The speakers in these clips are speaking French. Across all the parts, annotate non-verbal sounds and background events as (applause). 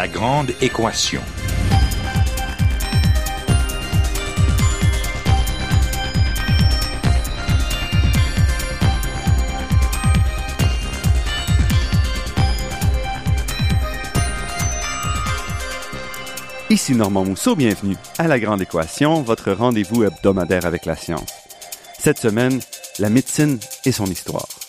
La grande équation. Ici Normand Mousseau, bienvenue à La Grande Équation, votre rendez-vous hebdomadaire avec la science. Cette semaine, la médecine et son histoire.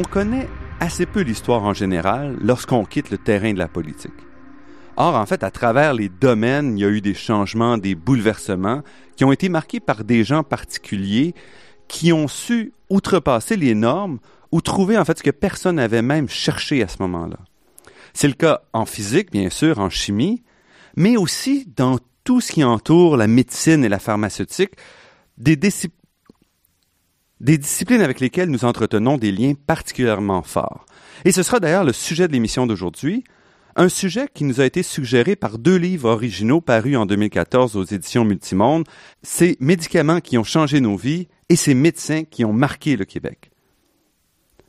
On connaît assez peu l'histoire en général lorsqu'on quitte le terrain de la politique. Or, en fait, à travers les domaines, il y a eu des changements, des bouleversements qui ont été marqués par des gens particuliers qui ont su outrepasser les normes ou trouver en fait ce que personne n'avait même cherché à ce moment-là. C'est le cas en physique, bien sûr, en chimie, mais aussi dans tout ce qui entoure la médecine et la pharmaceutique, des, des disciplines avec lesquelles nous entretenons des liens particulièrement forts. Et ce sera d'ailleurs le sujet de l'émission d'aujourd'hui, un sujet qui nous a été suggéré par deux livres originaux parus en 2014 aux éditions Multimonde, Ces médicaments qui ont changé nos vies et ces médecins qui ont marqué le Québec.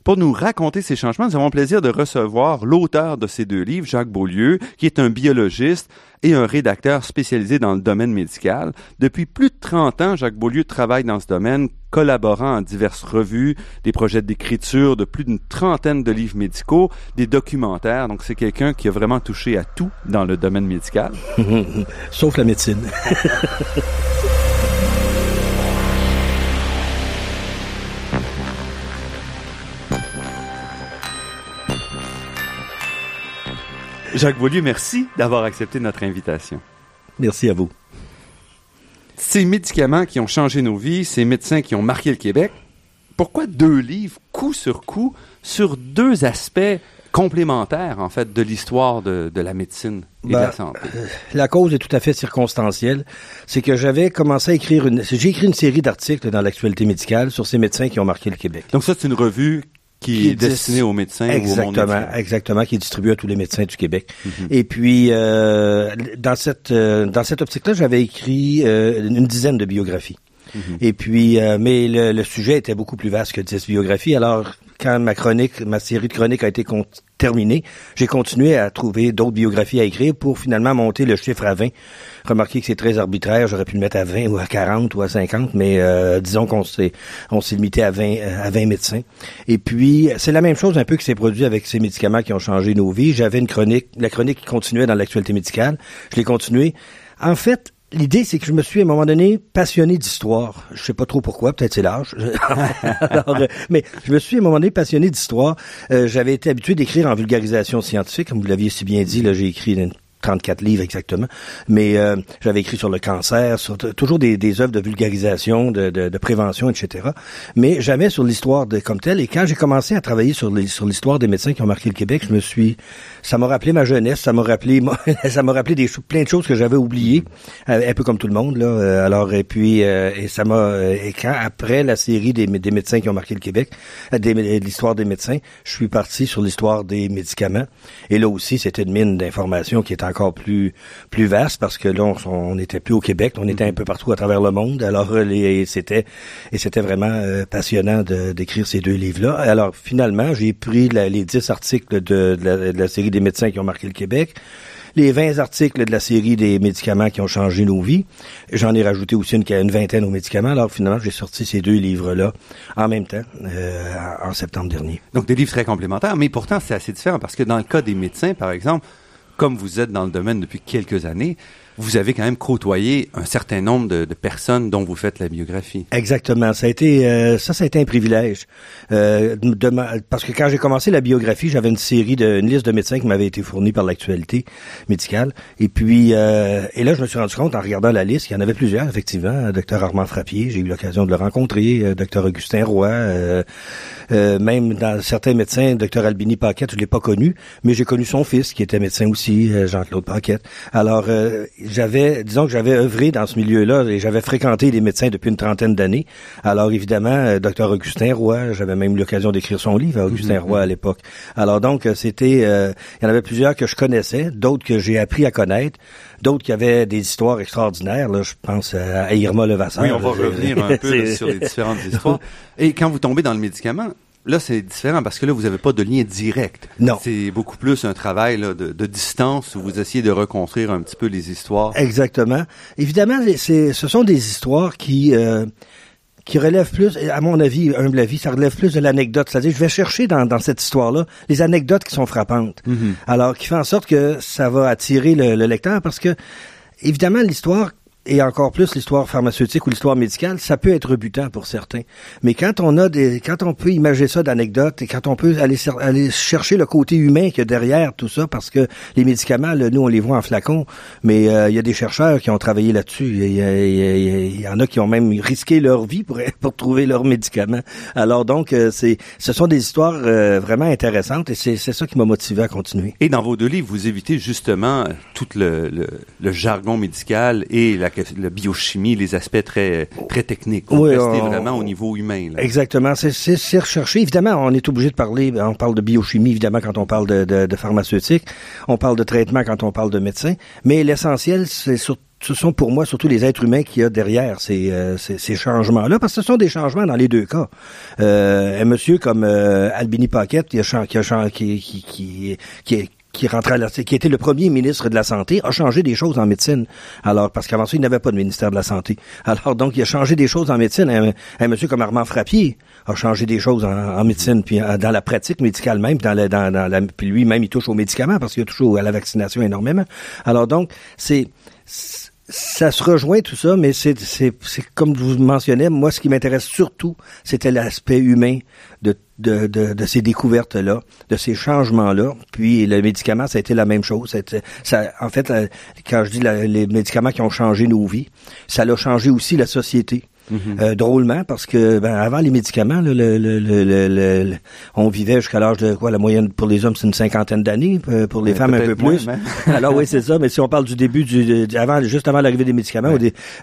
Pour nous raconter ces changements, nous avons le plaisir de recevoir l'auteur de ces deux livres, Jacques Beaulieu, qui est un biologiste et un rédacteur spécialisé dans le domaine médical. Depuis plus de 30 ans, Jacques Beaulieu travaille dans ce domaine, collaborant en diverses revues, des projets d'écriture de plus d'une trentaine de livres médicaux, des documentaires. Donc c'est quelqu'un qui a vraiment touché à tout dans le domaine médical. (laughs) Sauf la médecine. (laughs) Jacques Beaulieu, merci d'avoir accepté notre invitation. Merci à vous. Ces médicaments qui ont changé nos vies, ces médecins qui ont marqué le Québec, pourquoi deux livres, coup sur coup, sur deux aspects complémentaires, en fait, de l'histoire de, de, la médecine et de Ben, la santé? euh, la cause est tout à fait circonstancielle. C'est que j'avais commencé à écrire une... J'ai écrit une série d'articles dans l'actualité médicale sur ces médecins qui ont marqué le Québec. Donc ça, c'est une revue qui, Qui est destinée aux médecins ou au monde Exactement, exactement, qui est distribué à tous les médecins du Québec. Mhm. Et puis, euh, dans cette euh, dans cette optique-là, j'avais écrit euh, une dizaine de biographies. Mhm. Et puis, euh, mais le, le sujet était beaucoup plus vaste que 10 biographies. Alors, quand ma chronique, ma série de chroniques a été terminée, j'ai continué à trouver d'autres biographies à écrire pour finalement monter le chiffre à 20. Remarquez que c'est très arbitraire. J'aurais pu le mettre à 20 ou à 40 ou à 50, mais euh, disons qu'on s'est on s'est limité à 20 euh, à 20 médecins. Et puis, c'est la même chose un peu qui s'est produit avec ces médicaments qui ont changé nos vies. J'avais une chronique, la chronique qui continuait dans l'actualité médicale. Je l'ai continuée. En fait, L'idée, c'est que je me suis à un moment donné passionné d'histoire. Je sais pas trop pourquoi, peut-être c'est l'âge. (laughs) Euh, mais je me suis à un moment donné passionné d'histoire. Euh, J'avais été habitué d'écrire en vulgarisation scientifique, comme vous l'aviez si bien dit. Là, j'ai écrit 34 livres exactement, mais euh, j'avais écrit sur le cancer, sur toujours des, des œuvres de vulgarisation, de, de, de prévention, etc. Mais jamais sur l'histoire de comme telle. Et quand j'ai commencé à travailler sur les, sur l'histoire des médecins qui ont marqué le Québec, je me suis, ça m'a rappelé ma jeunesse, ça m'a rappelé, (laughs) ça m'a rappelé des plein de choses que j'avais oubliées, euh, un peu comme tout le monde là. Euh, alors et puis euh, et ça m'a euh, et quand après la série des, des médecins qui ont marqué le Québec, l'histoire des médecins, je suis parti sur l'histoire des médicaments. Et là aussi, c'était une mine d'informations qui est encore plus plus vaste parce que là, on, on était plus au Québec, on était un peu partout à travers le monde. Alors, euh, les, c'était et c'était vraiment euh, passionnant d'écrire ces deux livres-là. Alors, finalement, j'ai pris la- les 10 articles de, de la, de la série des médecins qui ont marqué le Québec, les 20 articles de la série des médicaments qui ont changé nos vies. J'en ai rajouté aussi une, une vingtaine aux médicaments. Alors, finalement, j'ai sorti ces deux livres-là en même temps, euh, en septembre dernier. Donc des livres très complémentaires, mais pourtant c'est assez différent parce que dans le cas des médecins, par exemple, comme vous êtes dans le domaine depuis quelques années, vous avez quand même côtoyé un certain nombre de, de personnes dont vous faites la biographie. Exactement. Ça a été euh, ça, ça a été un privilège. Euh, de ma- parce que quand j'ai commencé la biographie, j'avais une série de une liste de médecins qui m'avait été fournie par l'actualité médicale. Et puis euh, et là, je me suis rendu compte en regardant la liste, qu'il y en avait plusieurs, effectivement. Docteur Armand Frappier, j'ai eu l'occasion de le rencontrer. euh, Docteur Augustin Roy, euh, euh, même dans certains médecins, Docteur Albini Paquette, je l'ai pas connu, mais j'ai connu son fils qui était médecin aussi, Jean-Claude Paquette. Alors j'avais, disons que j'avais œuvré dans ce milieu-là et j'avais fréquenté les médecins depuis une trentaine d'années. Alors évidemment, euh, Docteur Augustin Roy, j'avais même eu l'occasion d'écrire son livre, Augustin Roy à l'époque. Alors donc euh, c'était, euh, il y en avait plusieurs que je connaissais, d'autres que j'ai appris à connaître, d'autres qui avaient des histoires extraordinaires. Là, je pense à Irma Levasseur. Oui, on va revenir un (laughs) peu là, sur les différentes histoires. Et quand vous tombez dans le médicament, là, c'est différent parce que là, vous n'avez pas de lien direct. Non. C'est beaucoup plus un travail là, de, de distance où vous essayez de reconstruire un petit peu les histoires. Exactement. Évidemment, c'est, ce sont des histoires qui euh, qui relèvent plus, à mon avis, humble avis, ça relève plus de l'anecdote. C'est-à-dire, je vais chercher dans, dans cette histoire-là les anecdotes qui sont frappantes. Alors, qui fait en sorte que ça va attirer le, le lecteur parce que, évidemment, l'histoire et encore plus l'histoire pharmaceutique ou l'histoire médicale, ça peut être rebutant pour certains. Mais quand on a des, quand on peut imager ça d'anecdotes et quand on peut aller, aller chercher le côté humain qu'il y a derrière tout ça, parce que les médicaments, là, nous on les voit en flacon, mais euh, il y a des chercheurs qui ont travaillé là-dessus. Il y, en a qui ont même risqué leur vie pour (laughs) pour trouver leurs médicaments. Alors donc, euh, c'est, ce sont des histoires euh, vraiment intéressantes et c'est, ça qui m'a motivé à continuer. Et dans vos deux livres, vous évitez justement tout le, le jargon médical et la, la biochimie, les aspects très, très techniques. Vous Oui, on- vraiment au niveau humain. Là. Exactement, c'est, recherché. Évidemment, on est obligé de parler, on parle de biochimie, évidemment, quand on parle de, de, de pharmaceutique, on parle de traitement quand on parle de médecin, mais l'essentiel, c'est ce sont pour moi surtout les êtres humains qu'il y a derrière ces, euh, ces, ces changements-là, parce que ce sont des changements dans les deux cas. Euh, un monsieur comme euh, Albini Paquette, qui a, qui, a qui, qui, qui, qui qui rentré à la, qui était le premier ministre de la Santé, a changé des choses en médecine. Alors, parce qu'avant ça, il n'avait pas de ministère de la Santé. (laughs) Alors, donc, il a changé des choses en médecine. Un, un monsieur comme Armand Frappier a changé des choses en, médecine, puis en- dans la pratique médicale même, puis dans la, dans, la, puis lui-même, il touche aux médicaments parce qu'il au- à la vaccination énormément. Alors, donc, c'est, ça se rejoint tout ça, mais c'est, comme je vous mentionnais, moi, ce qui m'intéresse surtout, c'était l'aspect humain de, de, de, de ces découvertes-là, de ces changements-là. Puis le médicament, ça a été la même chose. Ça, en fait, la- quand je dis la- les médicaments qui ont changé nos vies, ça a changé aussi la société. Euh, drôlement, parce que ben, avant les médicaments, là, le, le, le, le- le- le- on vivait jusqu'à l'âge de quoi La moyenne pour les hommes, c'est une cinquantaine d'années, euh, pour les femmes un peu moins, plus. (laughs) même. Alors oui, c'est ça. Mais si on parle du début, du, du- avant, juste avant l'arrivée des médicaments,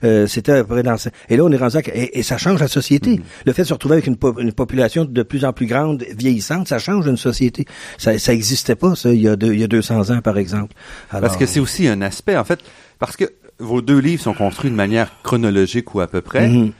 euh, c'était à peu près dans. Et là, on est rendu à, et, et ça change la société. Mm-hmm. Le fait de se retrouver avec une, po- une population de plus en plus grande, vieillissante, ça change une société. Ça, ça existait pas, ça, il y a, deux, il y a 200 ans, par exemple. Alors, Parce que c'est aussi un aspect, en fait, parce que vos deux livres sont construits de manière chronologique ou à peu près, Mhm.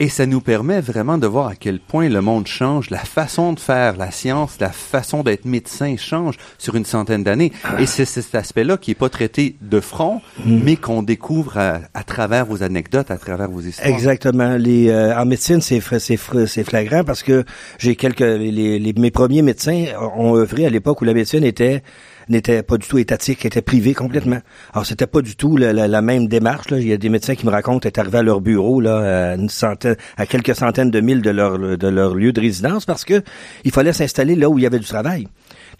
et ça nous permet vraiment de voir à quel point le monde change, la façon de faire la science, la façon d'être médecin change sur une centaine d'années. Ah. Et c'est cet aspect-là qui est pas traité de front, Mhm. mais qu'on découvre à, à travers vos anecdotes, à travers vos histoires. Exactement. Les, euh, en médecine, c'est c'est flagrant parce que j'ai quelques les, les- mes premiers médecins ont œuvré à l'époque où la médecine était n'était pas du tout étatique, était privée complètement. Alors c'était pas du tout la, même démarche. Là. Il y a des médecins qui me racontent être arrivés à leur bureau là, à une centaine, à quelques centaines de milles de leur de leur lieu de résidence parce que il fallait s'installer là où il y avait du travail.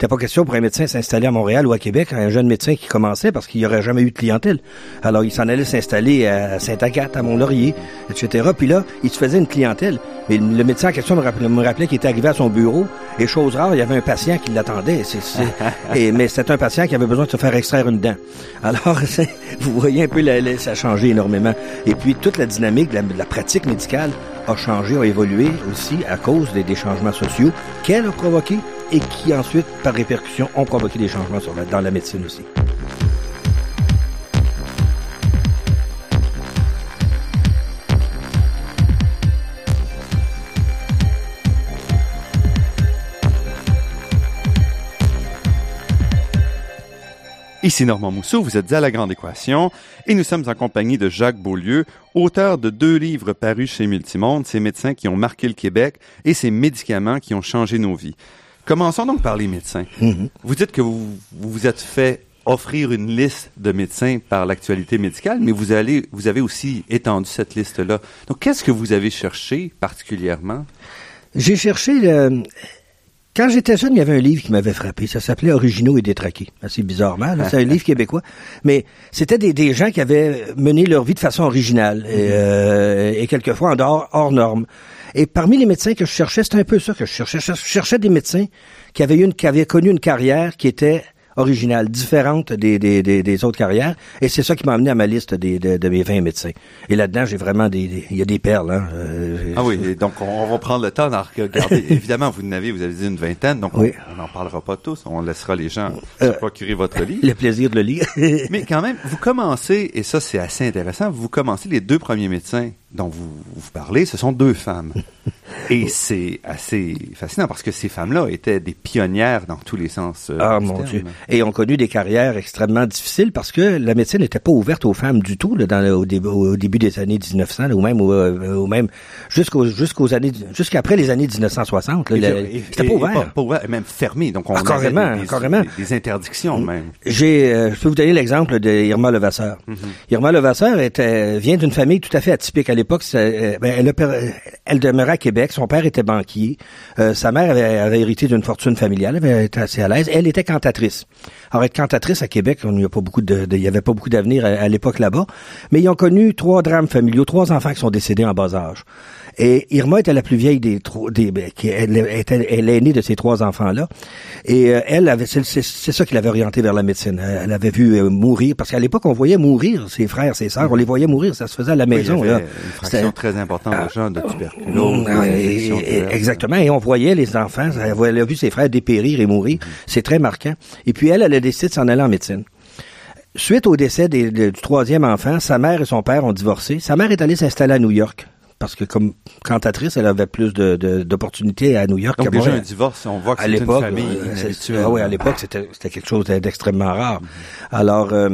C'était pas question pour un médecin s'installer à Montréal ou à Québec, un jeune médecin qui commençait parce qu'il n'y aurait jamais eu de clientèle. Alors il s'en allait s'installer à Saint-Agathe, à Mont-Laurier, etc. Puis là, il se faisait une clientèle. Mais le médecin en question me rappelait, qu'il était arrivé à son bureau et chose rare, il y avait un patient qui l'attendait. (laughs) Et, mais c'était un patient qui avait besoin de se faire extraire une dent. Alors, (laughs) vous voyez un peu, la- la- ça a changé énormément. Et puis toute la dynamique de la, de la pratique médicale a changé, a évolué aussi à cause des, des changements sociaux qu'elle a provoqués et qui ensuite, par répercussion, ont provoqué des changements dans la médecine aussi. Ici Normand Mousseau, vous êtes à La Grande Équation et nous sommes en compagnie de Jacques Beaulieu, auteur de deux livres parus chez Multimonde, ces médecins qui ont marqué le Québec et ces médicaments qui ont changé nos vies. Commençons donc par les médecins. Vous dites que vous vous, vous êtes fait offrir une liste de médecins par l'actualité médicale, mais vous allez, vous avez aussi étendu cette liste-là. Donc, qu'est-ce que vous avez cherché particulièrement? J'ai cherché le, quand j'étais jeune, il y avait un livre qui m'avait frappé. Ça s'appelait Originaux et détraqués. Assez bizarrement. C'est un (laughs) livre québécois. Mais c'était des, des, gens qui avaient mené leur vie de façon originale et, euh, et quelquefois en dehors, hors normes. Et parmi les médecins que je cherchais, c'était un peu ça que je cherchais. Je cherchais des médecins qui avaient, une, qui avaient connu une carrière qui était originale, différente des, des, des, autres carrières. Et c'est ça qui m'a amené à ma liste des, de, de mes 20 médecins. Et là-dedans, j'ai vraiment des, il y a des perles. Hein. Euh, ah oui, donc on, va prendre le temps d'en regarder. (laughs) Évidemment, vous n'avez, vous avez dit une vingtaine, donc on n'en parlera pas tous. On laissera les gens euh, procurer votre livre. Le plaisir de le lire. (laughs) Mais quand même, vous commencez, et ça c'est assez intéressant, vous commencez les deux premiers médecins dont vous, vous parlez, ce sont deux femmes. Et c'est assez fascinant parce que ces femmes-là étaient des pionnières dans tous les sens. Euh, ah mon Dieu. Et ont connu des carrières extrêmement difficiles parce que la médecine n'était pas ouverte aux femmes du tout là, dans au, début, au, début des années 1900 ou même même jusqu'aux jusqu'aux années jusqu'après les années 1960. C'était pas ouvert. Pas, ouvert, même fermé. Donc on ah, carrément, des, carrément. Des, interdictions même. J'ai, euh, je peux vous donner l'exemple de Irma Levasseur. Mm -hmm. Irma Levasseur était vient d'une famille tout à fait atypique à l'époque. Euh, ben, elle, elle demeurait à Québec. Son père était banquier. Euh, sa mère avait, hérité d'une fortune familiale. Elle avait été assez à l'aise. Elle était cantatrice. Alors être cantatrice à Québec, il n'y a pas beaucoup il avait pas beaucoup d'avenir à l'époque là-bas. Mais ils ont connu trois drames familiaux, trois enfants qui sont décédés en bas âge. Et Irma était la plus vieille des trois, des, ben, elle était, elle est née de ces trois enfants-là. Et euh, elle avait, c'est, ça qui l'avait orientée vers la médecine. Elle avait vu euh, mourir, parce qu'à l'époque, on voyait mourir ses frères, ses sœurs, on les voyait mourir, ça se faisait à la maison. avait Une fraction très importante de gens de tuberculose. Ah, exactement. Et on voyait les enfants, elle a vu ses frères dépérir et mourir. Mm-hmm. C'est très marquant. Et puis elle, elle a décidé de s'en aller en médecine. Suite au décès du troisième enfant, sa mère et son père ont divorcé. Sa mère est allée s'installer à New York parce que comme cantatrice, elle avait plus de, d'opportunités à New York Donc déjà un divorce, on voit que c'est une famille euh, ah oui, à l'époque, c'était, quelque chose d'extrêmement rare. Alors, euh,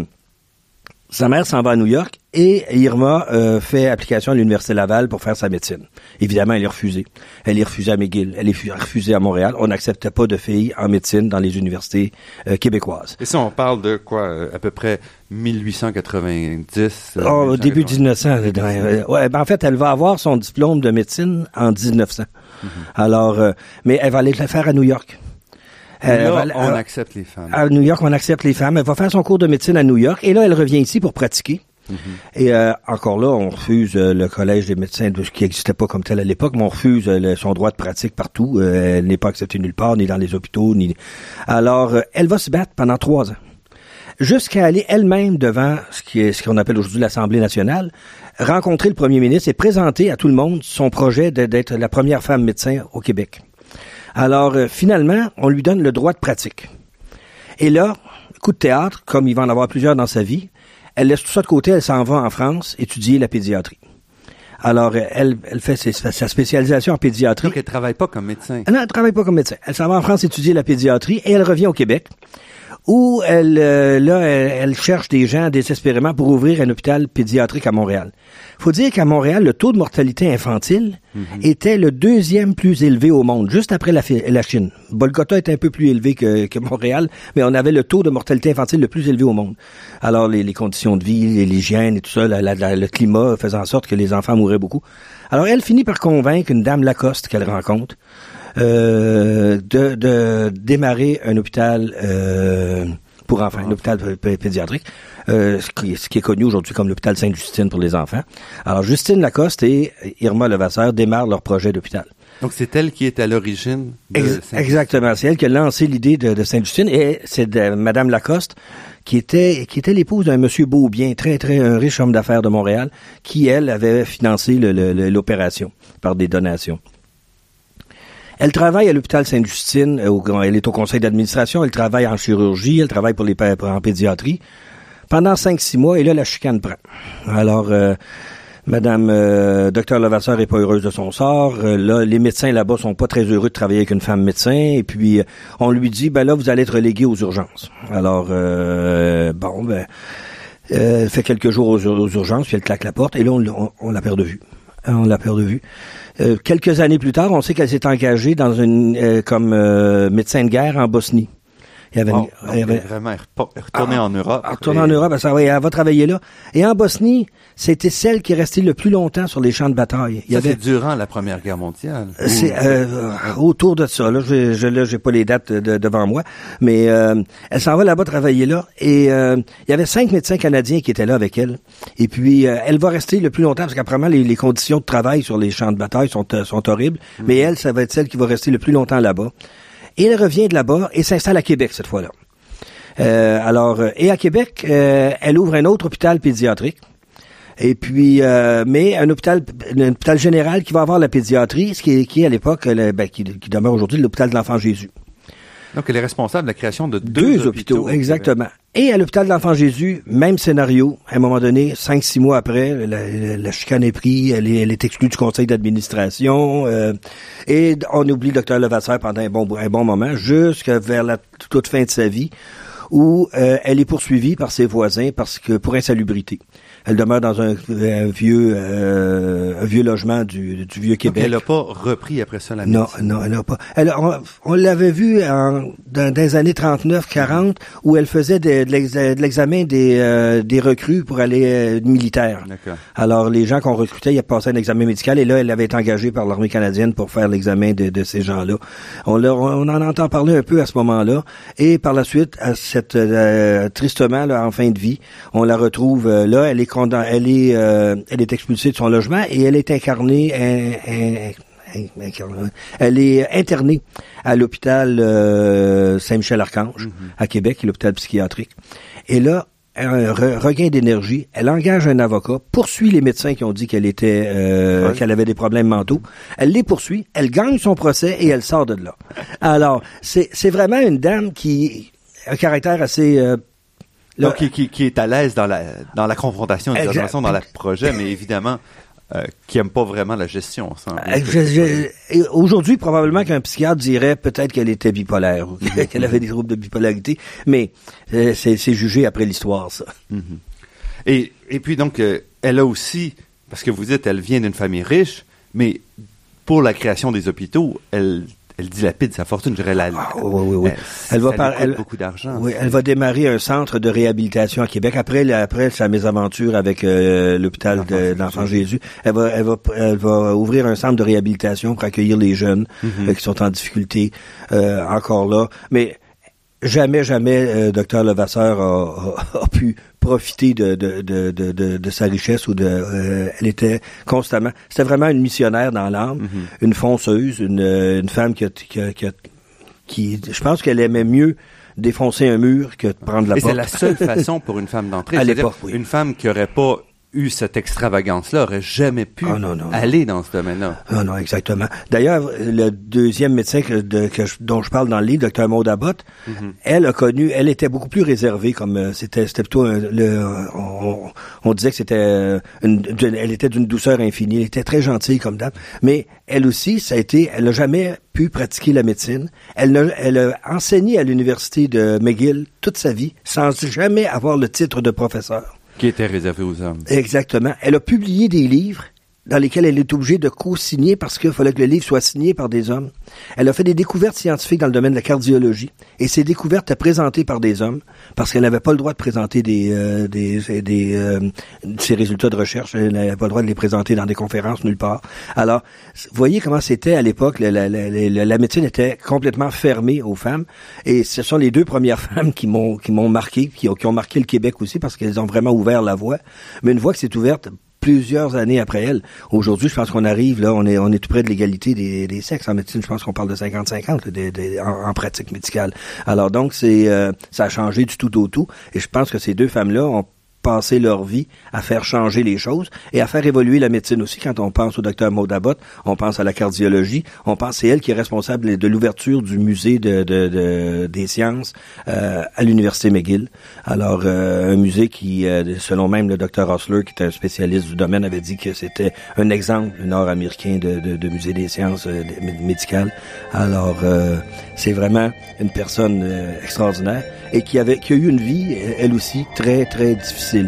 sa mère s'en va à New York et Irma euh, fait application à l'Université Laval pour faire sa médecine. Évidemment, elle est refusée. Elle est refusée à McGill. Elle est refusée à Montréal. On n'acceptait pas de filles en médecine dans les universités euh, québécoises. Et ça, on parle de quoi? À peu près 1890? Oh, au début 1900. ouais, ben en fait, elle va avoir son diplôme de médecine en 1900. Mhm. Alors, mais elle va aller le faire à New York. Euh, on accepte les femmes. À New York, on accepte les femmes. Elle va faire son cours de médecine à New York et là, elle revient ici pour pratiquer. Mm-hmm. Et euh, encore là, on refuse euh, le collège des médecins, de, qui n'existait pas comme tel à l'époque, mais on refuse son droit de pratique partout. elle n'est pas acceptée nulle part, ni dans les hôpitaux, ni. Alors, elle va se battre pendant trois ans, jusqu'à aller elle-même devant ce qui est ce qu'on appelle aujourd'hui l'Assemblée nationale, rencontrer le premier ministre et présenter à tout le monde son projet d'être la première femme médecin au Québec. Alors, euh, finalement, on lui donne le droit de pratique. Et là, coup de théâtre, comme il va en avoir plusieurs dans sa vie, elle laisse tout ça de côté, elle s'en va en France étudier la pédiatrie. Alors, euh, elle, elle fait sa spécialisation en pédiatrie. Donc, elle travaille pas comme médecin. Non, elle travaille pas comme médecin. Elle s'en va en France étudier la pédiatrie et elle revient au Québec où elle, euh, là, elle, cherche des gens désespérément pour ouvrir un hôpital pédiatrique à Montréal. faut dire qu'à Montréal, le taux de mortalité infantile mhm. était le deuxième plus élevé au monde, juste après la, la Chine. Bolgota est un peu plus élevé que, que, Montréal, mais on avait le taux de mortalité infantile le plus élevé au monde. Alors, les, les conditions de vie, l'hygiène et tout ça, le climat faisant en sorte que les enfants mouraient beaucoup. Alors, elle finit par convaincre une dame Lacoste qu'elle rencontre euh, de, de, démarrer un hôpital euh, pour enfants, un hôpital pédiatrique, euh, ce, qui, ce, qui, est connu aujourd'hui comme l'hôpital Sainte-Justine pour les enfants. Alors, Justine Lacoste et Irma Levasseur démarrent leur projet d'hôpital. Donc, c'est elle qui est à l'origine de Exactement. C'est elle qui a lancé l'idée de, de Sainte-Justine et c'est Madame Lacoste qui était qui était l'épouse d'un monsieur Beaubien, très très un riche homme d'affaires de Montréal, qui elle avait financé l'opération par des donations. Elle travaille à l'hôpital Sainte-Justine, euh, elle est au conseil d'administration, elle travaille en chirurgie, elle travaille pour les en pédiatrie pendant cinq, six mois, et là, la chicane prend. Alors, euh, Madame euh, Docteur Levasseur est pas heureuse de son sort. Euh, là, les médecins là-bas sont pas très heureux de travailler avec une femme médecin. Et puis, on lui dit, ben là, vous allez être relégué aux urgences. Alors, bon, ben, elle fait quelques jours aux, urgences, puis elle claque la porte, et là, on, on la perd de vue. On la perd de vue. Euh, quelques années plus tard, on sait qu'elle s'est engagée dans une euh, comme euh, médecin de guerre en Bosnie. Il avait, elle vraiment retournée en Europe. en retournant en Et- Europe, s'en va- elle va travailler là. Et en Bosnie, c'était celle qui est restée le plus longtemps sur les champs de bataille. Il y Ça, avait c'est durant la Première Guerre mondiale. C'est Ou- euh, autour de ça. Là, je, je là, j'ai pas les dates de- devant moi, mais euh, elle s'en va là-bas travailler là. Et euh, il y avait cinq médecins canadiens qui étaient là avec elle. Et puis euh, elle va rester le plus longtemps parce qu'apparemment les, les conditions de travail sur les champs de bataille sont euh, sont horribles. Mais elle, ça va être celle qui va rester le plus longtemps là-bas. Et elle revient de là-bas et s'installe à Québec cette fois-là. Euh, alors, euh, et à Québec, euh, elle ouvre un autre hôpital pédiatrique. Et puis, euh, mais un hôpital, un hôpital général qui va avoir la pédiatrie, ce qui est, qui à l'époque, ben, qui demeure aujourd'hui l'hôpital de l'Enfant Jésus. Donc, elle est responsable de la création de deux, Deux, hôpitaux, exactement. Et à l'hôpital de l'Enfant Jésus, même scénario. À un moment donné, cinq, six mois après, la, la- la chicane est prise, elle est, elle est exclue du conseil d'administration. euh, et on oublie le docteur Levasseur pendant un bon, un bon moment, jusqu'à vers la toute fin de sa vie, où euh, elle est poursuivie par ses voisins parce que pour insalubrité. Elle demeure dans un, un vieux euh, un vieux logement du, du vieux Donc, Québec. elle n'a pas repris après ça la Non, médecine. non, elle n'a pas. Elle, on on l'avait vu en, dans, dans les années 39-40 où elle faisait de, de l'ex- de l'examen des, euh, des recrues pour aller euh, militaire. D'accord. Alors, les gens qu'on recrutait, ils passaient un examen médical et là, elle avait été engagée par l'armée canadienne pour faire l'examen de, de ces gens-là. On, on en entend parler un peu à ce moment-là. Et par la suite, à cette, euh, tristement, là, en fin de vie, on la retrouve euh, là. Elle est condam- elle est, euh, elle est expulsée de son logement et elle est incarnée, in- in- in- incarnée- elle est internée à l'hôpital euh, Saint-Michel-Archange à Québec, l'hôpital psychiatrique. Et là, un re- regain d'énergie. Elle engage un avocat, poursuit les médecins qui ont dit qu'elle était, euh, Ouais. qu'elle avait des problèmes mentaux. Elle les poursuit, elle gagne son procès et elle sort de là. Alors, c'est c'est vraiment une dame qui a un caractère assez euh, là, Donc, qui, qui, qui est à l'aise dans la, dans la confrontation, dans le projet, mais évidemment, euh, qui aime pas vraiment la gestion. Euh, Aujourd'hui, probablement qu'un psychiatre dirait peut-être qu'elle était bipolaire ou qu'elle avait des troubles de bipolarité, mais euh, c'est jugé après l'histoire, ça. Et, et puis donc, euh, elle a aussi, parce que vous dites, elle vient d'une famille riche, mais pour la création des hôpitaux, elle, elle dilapide sa fortune. Je dirais, la, Ah, oui, oui, oui. Elle, Elle va par- elle- beaucoup d'argent. Oui, elle va démarrer un centre de réhabilitation à Québec. Après, après sa mésaventure avec euh, l'hôpital L'Enfant de- Jésus. d'Enfant Jésus, elle va, elle, va, elle va ouvrir un centre de réhabilitation pour accueillir les jeunes Mhm. euh, qui sont en difficulté euh, encore là. Mais jamais, jamais, euh, docteur Levasseur a, a- a pu profiter de, de, de, de, de- de sa richesse ou de euh, elle était constamment c'était vraiment une missionnaire dans l'âme Mhm. une fonceuse une, euh, une femme qui a, qui, a- qui a- qui je pense qu'elle aimait mieux défoncer un mur que de prendre la Et c'est la seule (laughs) façon pour une femme d'entrer. À l'époque, oui. Une femme qui aurait pas eu cette extravagance-là aurait jamais pu Ah, non, non, non. aller dans ce domaine-là. Ah non, exactement. D'ailleurs, le deuxième médecin que, de- que je- dont je parle dans le livre, docteur Maud Abbott, elle a connu, elle était beaucoup plus réservée, comme euh, c'était, c'était plutôt un- le, on, on disait que c'était, euh, elle était d'une douceur infinie, elle était très gentille comme dame, mais elle aussi, ça a été, elle n'a jamais pu pratiquer la médecine. Elle, n'a- elle a enseigné à l'université de McGill toute sa vie, sans jamais avoir le titre de professeur. Qui était réservée aux hommes. Exactement. Elle a publié des livres dans lesquels elle est obligée de co-signer parce qu'il fallait que le livre soit signé par des hommes. Elle a fait des découvertes scientifiques dans le domaine de la cardiologie et ces découvertes étaient présentées par des hommes parce qu'elle n'avait pas le droit de présenter des, euh, des, des euh, ses résultats de recherche. Elle n'avait pas le droit de les présenter dans des conférences nulle part. Alors, voyez comment c'était à l'époque. La- la médecine était complètement fermée aux femmes et ce sont les deux premières (laughs) femmes qui m'ont qui m'ont marqué, qui ont, qui ont marqué le Québec aussi parce qu'elles ont vraiment ouvert la voie. Mais une voie qui s'est ouverte plusieurs années après elle. Aujourd'hui, je pense qu'on arrive, là, on est, on est tout près de l'égalité des, des sexes en médecine. Je pense qu'on parle de 50-50 là, des- des- en, en pratique médicale. Alors donc, c'est, euh, ça a changé du tout au tout. Et je pense que ces deux femmes-là ont passé leur vie à faire changer les choses et à faire évoluer la médecine aussi. Quand on pense au docteur Maud Abbott, on pense à la cardiologie, on pense c'est elle qui est responsable de l'ouverture du musée de, de- de- des sciences euh, à l'université McGill. Alors euh, un musée qui, euh, selon même le docteur Osler, qui est un spécialiste du domaine, avait dit que c'était un exemple nord-américain de, musée des sciences euh, médicales. Alors euh, c'est vraiment une personne euh, extraordinaire et qui avait qui a eu une vie, elle aussi, très très difficile. Ici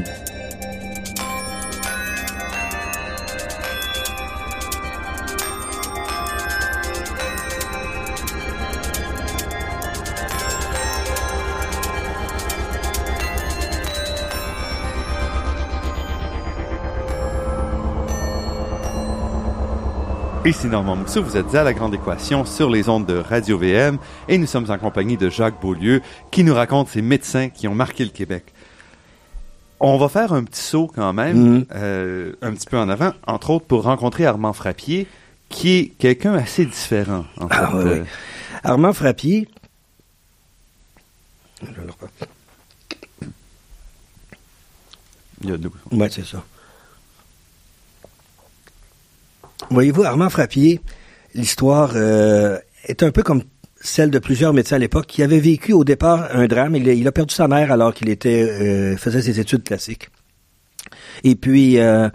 Normand Mousseau, vous êtes à La Grande Équation sur les ondes de Radio-VM et nous sommes en compagnie de Jacques Beaulieu qui nous raconte ces médecins qui ont marqué le Québec. On va faire un petit saut quand même, Mhm. euh, un petit peu en avant, entre autres pour rencontrer Armand Frappier, qui est quelqu'un assez différent. En Ah, fait. oui, oui. Euh, Armand Frappier. Il y a deux. Ouais, c'est ça. Voyez-vous, Armand Frappier, l'histoire euh, est un peu comme celle de plusieurs médecins à l'époque qui avaient vécu au départ un drame. Il, a- il a perdu sa mère alors qu'il était euh, faisait ses études classiques. Et puis, euh,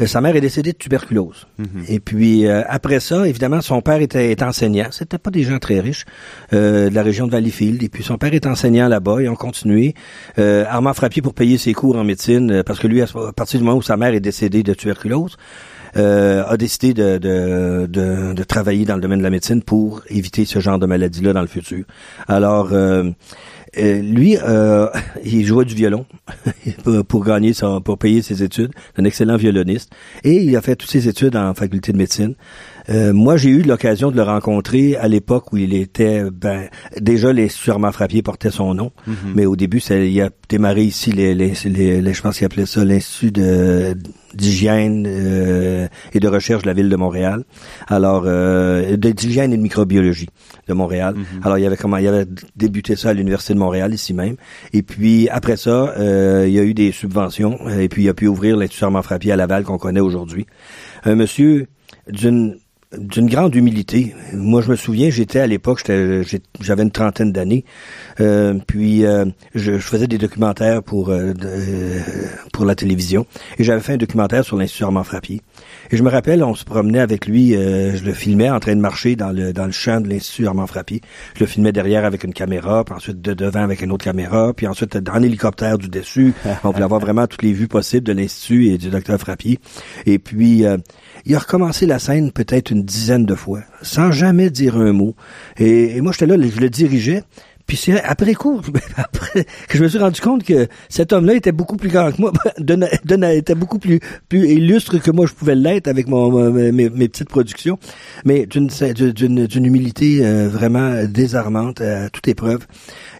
euh, sa mère est décédée de tuberculose. Mhm. Et puis, euh, après ça, évidemment, son père était, était enseignant. C'était pas des gens très riches euh, de la région de Valleyfield. Et puis, son père est enseignant là-bas. Ils ont continué. Euh, Armand Frappier pour payer ses cours en médecine, parce que lui, à partir du moment où sa mère est décédée de tuberculose, euh, a décidé de, de, de, de travailler dans le domaine de la médecine pour éviter ce genre de maladie-là dans le futur. Alors, euh, euh, lui, euh, (laughs) il jouait du violon (laughs) pour, gagner son, pour payer ses études. Un excellent violoniste. Et il a fait toutes ses études en faculté de médecine. Euh, moi, j'ai eu l'occasion de le rencontrer à l'époque où il était, ben, déjà l'Institut Armand Frappier portait son nom, mais au début, ça, il a démarré ici, les, les, les- les- je pense qu'il appelait ça l'Institut de d'hygiène euh, et de recherche de la ville de Montréal. Alors, euh, d'hygiène et de microbiologie de Montréal. Alors, il y avait comment, il avait débuté ça à l'université de Montréal ici même. Et puis après ça, euh, il y a eu des subventions et puis il a pu ouvrir l'Institut Armand Frappier à Laval qu'on connaît aujourd'hui. Un monsieur d'une d'une grande humilité. Moi, je me souviens, j'étais à l'époque, j'avais une trentaine d'années, euh, puis euh, je, faisais des documentaires pour euh, euh, pour la télévision, et j'avais fait un documentaire sur l'Institut Armand Frappier. Et je me rappelle, on se promenait avec lui, euh, je le filmais en train de marcher dans le dans le champ de l'Institut Armand Frappier. Je le filmais derrière avec une caméra, puis ensuite de devant avec une autre caméra, puis ensuite en hélicoptère du dessus. On voulait avoir vraiment toutes les vues possibles de l'Institut et du docteur Frappier. Et puis, euh, il a recommencé la scène peut-être une dizaine de fois, sans jamais dire un mot. Et, et moi, j'étais là, je le dirigeais. Puis c'est après coup, (laughs) après que je me suis rendu compte que cet homme-là était beaucoup plus grand que moi, (laughs) donna- donna- était beaucoup plus plus illustre que moi je pouvais l'être avec mon, mes, mes petites productions, mais d'une d'une d'une humilité euh, vraiment désarmante à toute épreuve.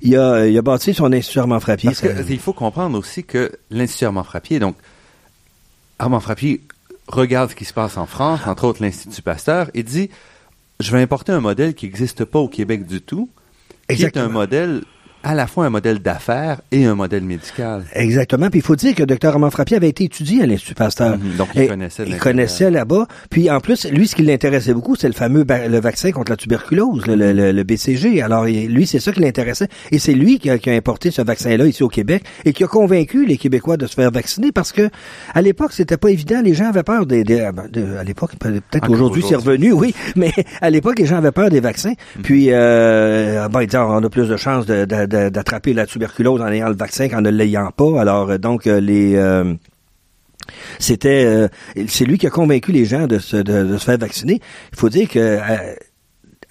Il a il a bâti son institut Armand Frappier. Parce que ça- il faut comprendre aussi que l'Institut Armand Frappier, donc Armand Frappier regarde ce qui se passe en France, entre autres l'Institut Pasteur, et dit je vais importer un modèle qui n'existe pas au Québec du tout, qui est un Exactement. modèle à la fois un modèle d'affaires et un modèle médical. Exactement. Puis il faut dire que Dr Armand Frappier avait été étudié à l'Institut Pasteur. Mhm. Donc, il Et connaissait Il connaissait là-bas. Puis en plus, lui, ce qui l'intéressait beaucoup, c'est le fameux le vaccin contre la tuberculose, le, le- le- BCG. Alors il- lui, c'est ça qui l'intéressait. Et c'est lui qui a, qui a importé ce vaccin-là ici au Québec et qui a convaincu les Québécois de se faire vacciner parce que à l'époque, c'était pas évident. Les gens avaient peur des, des- ah ben, de- à l'époque, peut-être aujourd'hui c'est revenu, oui. Mais à l'époque, les gens avaient peur des vaccins. Puis euh, bon, ils disaient, on a plus de chances de- d'attraper la tuberculose en ayant le vaccin qu'en ne l'ayant pas. Alors euh, donc euh, les euh, c'était c'est lui qui a convaincu les gens de se, de, se faire vacciner. Il faut dire que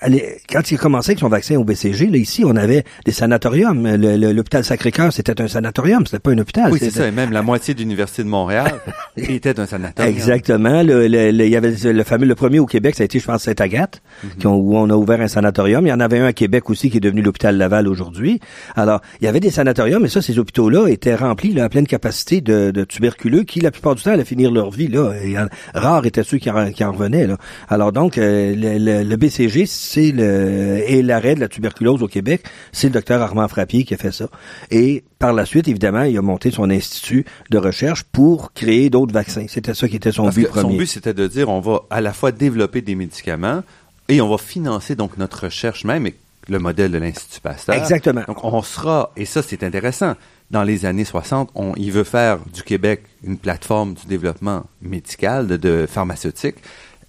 quand il a commencé avec son vaccin au BCG, là, ici, on avait des sanatoriums. L'hôpital Sacré-Cœur, c'était un sanatorium, c'était pas un hôpital. Oui, c'est ça. Et même la moitié de l'Université de Montréal (laughs) était un sanatorium. Exactement. Le, le- le- il y avait le fameux, le premier au Québec, ça a été, je pense, Sainte-Agathe, ont- où on a ouvert un sanatorium. Il y en avait un à Québec aussi qui est devenu l'hôpital Laval aujourd'hui. Alors, il y avait des sanatoriums, mais ça, ces hôpitaux-là étaient remplis là, à pleine capacité de, de tuberculeux qui, la plupart du temps, allaient finir leur vie. Là. Et, euh, rares étaient ceux qui en, qui en revenaient. Là. Alors donc, euh, le BCG, c'est le et l'arrêt de la tuberculose au Québec, c'est le docteur Armand Frappier qui a fait ça. Et par la suite, évidemment, il a monté son institut de recherche pour créer d'autres vaccins. C'était ça qui était son Parce but que son premier. but, c'était de dire, on va à la fois développer des médicaments et on va financer donc notre recherche même et le modèle de l'Institut Pasteur. Exactement. Donc, on sera, et ça, c'est intéressant, dans les années 60, on, il veut faire du Québec une plateforme du développement médical, de, de pharmaceutique,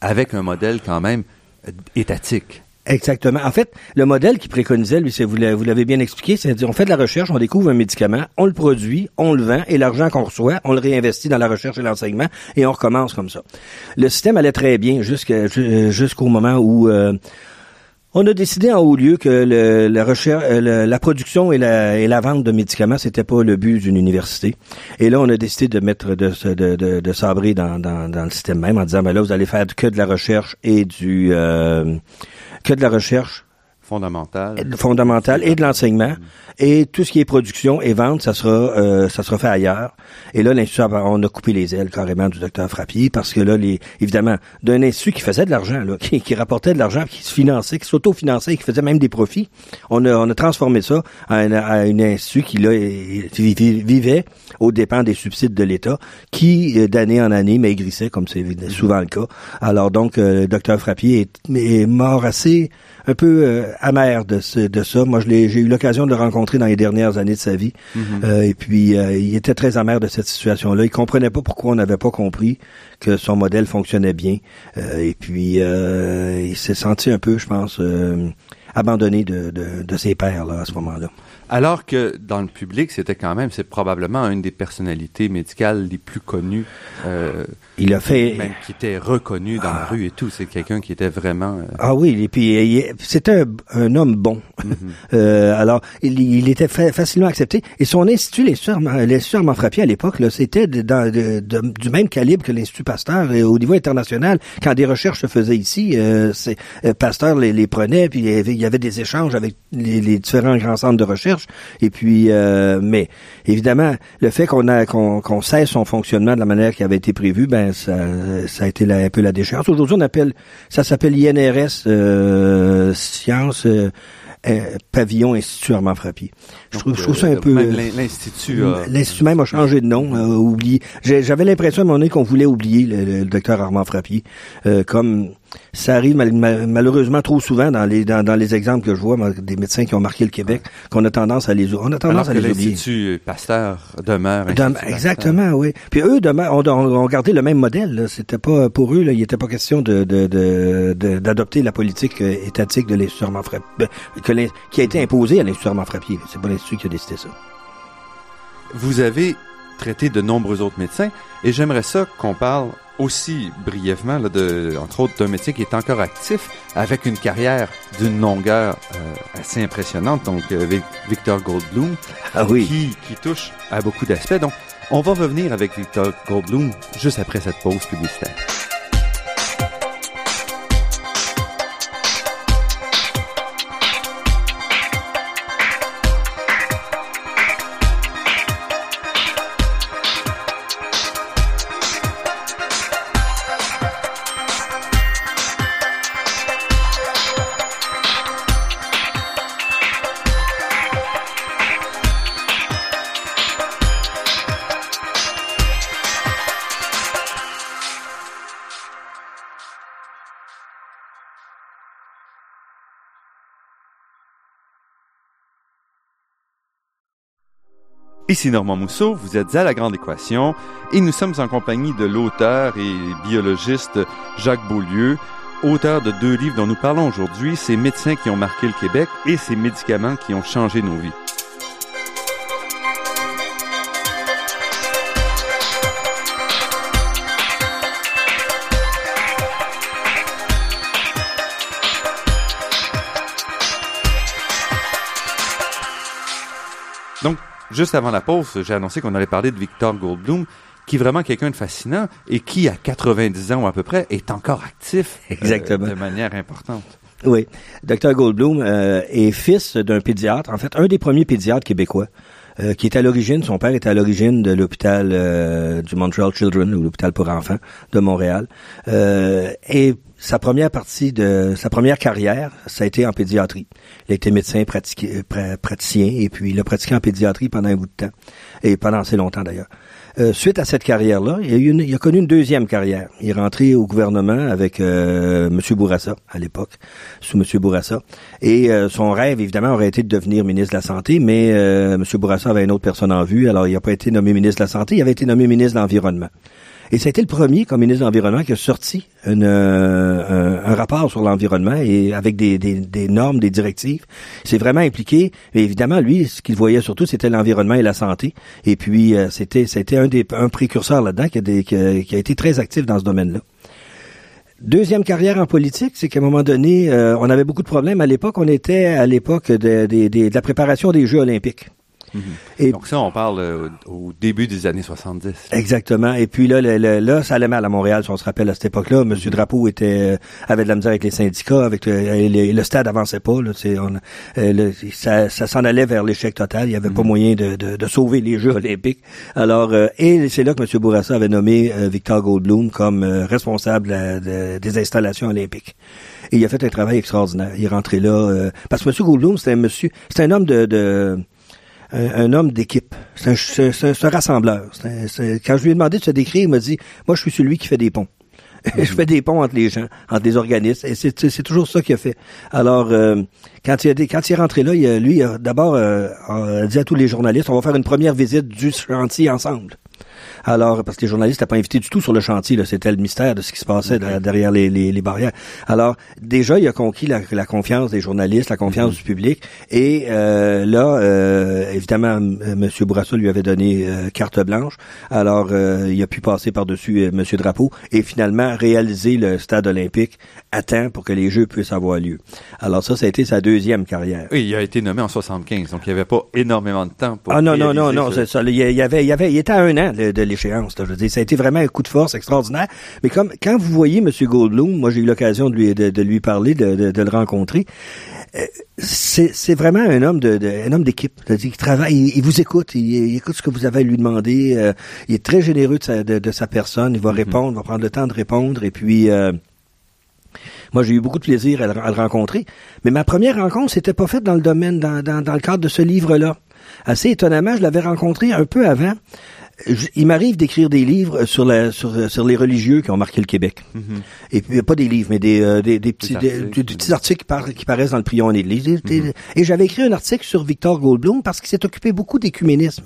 avec un modèle quand même euh, étatique. Exactement. En fait, le modèle qu'il préconisait, lui, c'est vous l'avez bien expliqué, c'est on fait de la recherche, on découvre un médicament, on le produit, on le vend, et l'argent qu'on reçoit, on le réinvestit dans la recherche et l'enseignement, et on recommence comme ça. Le système allait très bien jusqu'au moment où euh, On a décidé en haut lieu que le, la recherche, euh, la production et la, et la vente de médicaments, c'était pas le but d'une université. Et là, on a décidé de mettre de, de, de, de sabrer dans, dans, dans, le système même en disant, ben là, vous allez faire que de la recherche et du euh, que de la recherche fondamentale, fondamentale et de l'enseignement. Et tout ce qui est production et vente, ça sera euh, ça sera fait ailleurs. Et là, l'institut, on a coupé les ailes carrément du docteur Frappier parce que là, les, évidemment, d'un institut qui faisait de l'argent, (laughs) qui, qui, rapportait de l'argent, qui se finançait, qui s'auto-finançait, qui faisait même des profits, on a, on a transformé ça à, un, à institut qui là vivait aux dépens des subsides de l'État, qui euh, d'année en année maigrissait, comme c'est souvent le cas. Alors donc, euh, le docteur Frappier est, est mort assez un peu euh, amer de, ce, de ça. Moi, je l'ai, j'ai eu l'occasion de le rencontrer dans les dernières années de sa vie. Mhm. euh, et puis, euh, il était très amer de cette situation-là. Il comprenait pas pourquoi on n'avait pas compris que son modèle fonctionnait bien. Euh, et puis, il s'est senti un peu, je pense, abandonné de, de, de ses pères là, à ce moment-là. Alors que dans le public, c'était quand même, c'est probablement une des personnalités médicales les plus connues. Euh, il a fait même qui était reconnu dans la ah. rue et tout. C'est quelqu'un qui était vraiment. Euh... Ah oui, et puis c'était un, un, homme bon. Mm -hmm. (laughs) euh, alors il, il était fa facilement accepté. Et son institut, l'Institut Armand Frappier à l'époque, c'était de, de, de, du même calibre que l'Institut Pasteur et au niveau international. Quand des recherches se faisaient ici, Pasteur les, les prenait, puis il y, avait, il y avait des échanges avec les, les différents grands centres de recherche. Et puis, euh, mais évidemment, le fait qu'on a qu'on qu cesse son fonctionnement de la manière qui avait été prévue, ben ça, ça a été la, un peu la déchéance. Aujourd'hui, on appelle ça s'appelle INRS euh, Sciences. Euh, euh, pavillon Institut Armand Frappier. Je trouve, je trouve ça un peu... L'institut L'institut même a changé de nom, euh, oublié. J'avais l'impression à un moment donné qu'on voulait oublier le, le, le docteur Armand Frappier, euh, comme ça arrive mal, mal, malheureusement trop souvent dans les dans, dans, les exemples que je vois des médecins qui ont marqué le Québec qu'on a tendance à les on a tendance Alors à les oublier. L'Institut Pasteur demeure. Dem exactement, oui. Puis eux ont, ont, gardé le même modèle. C'était pas pour eux, là, il n'était pas question de d'adopter de, de, la politique euh, étatique de l'Institut Frappier, qui a été imposée à l'Institut Frappier. C'est pas l'Institut qui a décidé ça. Vous avez traité de nombreux autres médecins et j'aimerais ça qu'on parle aussi brièvement, là, de, entre autres, d'un métier qui est encore actif, avec une carrière d'une longueur euh, assez impressionnante, donc euh, Victor Goldblum, ah oui. qui, qui touche à beaucoup d'aspects. Donc, on va revenir avec Victor Goldblum juste après cette pause publicitaire. Ici Normand Mousseau, vous êtes à La Grande Équation et nous sommes en compagnie de l'auteur et biologiste Jacques Beaulieu, auteur de deux livres dont nous parlons aujourd'hui, Ces médecins qui ont marqué le Québec et Ces médicaments qui ont changé nos vies. Juste avant la pause, j'ai annoncé qu'on allait parler de Victor Goldblum, qui est vraiment quelqu'un de fascinant et qui, à 90 ans ou à peu près, est encore actif Exactement. Euh, de manière importante. Oui. Dr Goldblum euh, est fils d'un pédiatre, en fait, un des premiers pédiatres québécois. Euh, qui est à l'origine, son père est à l'origine de l'hôpital euh, du Montreal Children, ou l'hôpital pour enfants de Montréal. Euh, et sa première partie de sa première carrière, ça a été en pédiatrie. Il a été médecin praticien et puis il a pratiqué en pédiatrie pendant un bout de temps et pendant assez longtemps d'ailleurs. Euh, suite à cette carrière-là, il, a une, il a connu une deuxième carrière. Il est rentré au gouvernement avec euh, M. Bourassa, à l'époque, sous M. Bourassa. Et euh, son rêve, évidemment, aurait été de devenir ministre de la Santé, mais euh, M. Bourassa avait une autre personne en vue, alors il n'a pas été nommé ministre de la Santé, il avait été nommé ministre de l'Environnement. Et c'était le premier, comme ministre de l'Environnement, qui a sorti euh, un, rapport sur l'environnement et avec des, normes, des directives. C'est vraiment impliqué. Mais évidemment, lui, ce qu'il voyait surtout, c'était l'environnement et la santé. Et puis, euh, c'était c'était un des un précurseur là-dedans qui, qui, qui, a été très actif dans ce domaine-là. Deuxième carrière en politique, c'est qu'à un moment donné, euh, on avait beaucoup de problèmes. À l'époque, on était à l'époque de la préparation des Jeux olympiques. Et Donc ça, on parle euh, au début des années 70. Exactement. Et puis là, le, le, là, ça allait mal à Montréal, si on se rappelle à cette époque-là. Monsieur Drapeau était euh, avait de la misère avec les syndicats, avec le, le, stade avançait pas. Là, on, euh, ça, ça s'en allait vers l'échec total. Il y avait pas moyen de, de, de, sauver les Jeux olympiques. Alors, et c'est là que Monsieur Bourassa avait nommé Victor Goldblum comme responsable des installations olympiques. Et il a fait un travail extraordinaire. Il est rentré là parce que Monsieur Goldblum, c'était un monsieur, c'est un homme de, un, homme d'équipe. C'est un, rassembleur. quand je lui ai demandé de se décrire, il m'a dit, moi, je suis celui qui fait des ponts. (laughs) je fais des ponts entre les gens, entre les organismes. Et c'est toujours ça qu'il a fait. Alors, euh, quand, il a, quand il est rentré là, il lui, d'abord euh, a dit à tous les journalistes, on va faire une première visite du chantier ensemble. Alors, parce que les journalistes n'étaient pas invités du tout sur le chantier, c'était le mystère de ce qui se passait derrière les, les, les, barrières. Alors, déjà, il a conquis la, la confiance des journalistes, la confiance mm-hmm. du public, et euh, là, euh, évidemment, M. Bourassa lui avait donné euh, carte blanche. Alors, euh, il a pu passer par-dessus M. Drapeau et finalement réaliser le stade olympique à temps pour que les Jeux puissent avoir lieu. Alors ça, ça a été sa deuxième carrière. Oui, il a été nommé en 75, donc il n'y avait pas énormément de temps pour. Ah non non non non, c'est ça. Il y avait, il y avait, il était à un an de, de l'échéance. Je veux dire, ça a été vraiment un coup de force extraordinaire. Mais comme quand vous voyez M. Goldblum, moi j'ai eu l'occasion de lui de, lui parler, de, de, le rencontrer. Euh, c'est vraiment un homme de, un homme d'équipe. Il travaille, il, vous écoute, il, écoute ce que vous avez à lui demander. Euh, il est très généreux de sa, de, sa personne. Il va mm-hmm. répondre, il va prendre le temps de répondre. Et puis, euh, moi, j'ai eu beaucoup de plaisir à le, rencontrer. Mais ma première rencontre, c'était pas faite dans le domaine, dans, dans, dans le cadre de ce livre-là. Assez étonnamment, je l'avais rencontré un peu avant il m'arrive d'écrire des livres sur, la, sur, sur, les religieux qui ont marqué le Québec. Mm-hmm. Et puis, pas des livres, mais des, euh, des, des, petits, articles, des, petits articles qui, par, qui, paraissent dans le Prion et l'Église. Mm-hmm. Et j'avais écrit un article sur Victor Goldblum parce qu'il s'est occupé beaucoup d'écuménisme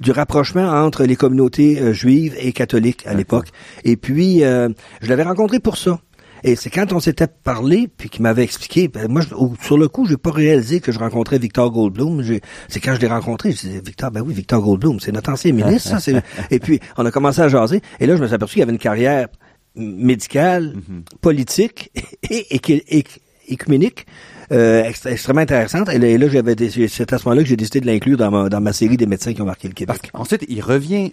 du rapprochement entre les communautés euh, juives et catholiques à l'époque. Et puis, euh, je l'avais rencontré pour ça. Et c'est quand on s'était parlé, puis qu'il m'avait expliqué, ben, moi, sur le coup, j'ai pas réalisé que je rencontrais Victor Goldblum. C'est quand je l'ai rencontré, je disais, Victor, ben oui, Victor Goldblum, c'est notre ancien ministre, ça. (laughs) et puis, on a commencé à jaser. Et là, je me suis aperçu qu'il avait une carrière médicale, mm-hmm. politique et, et, écuménique. Euh, extrêmement intéressante. Et là, j'avais c'est à ce moment-là que j'ai décidé de l'inclure dans ma, dans ma série des médecins qui ont marqué le Québec. ensuite, il revient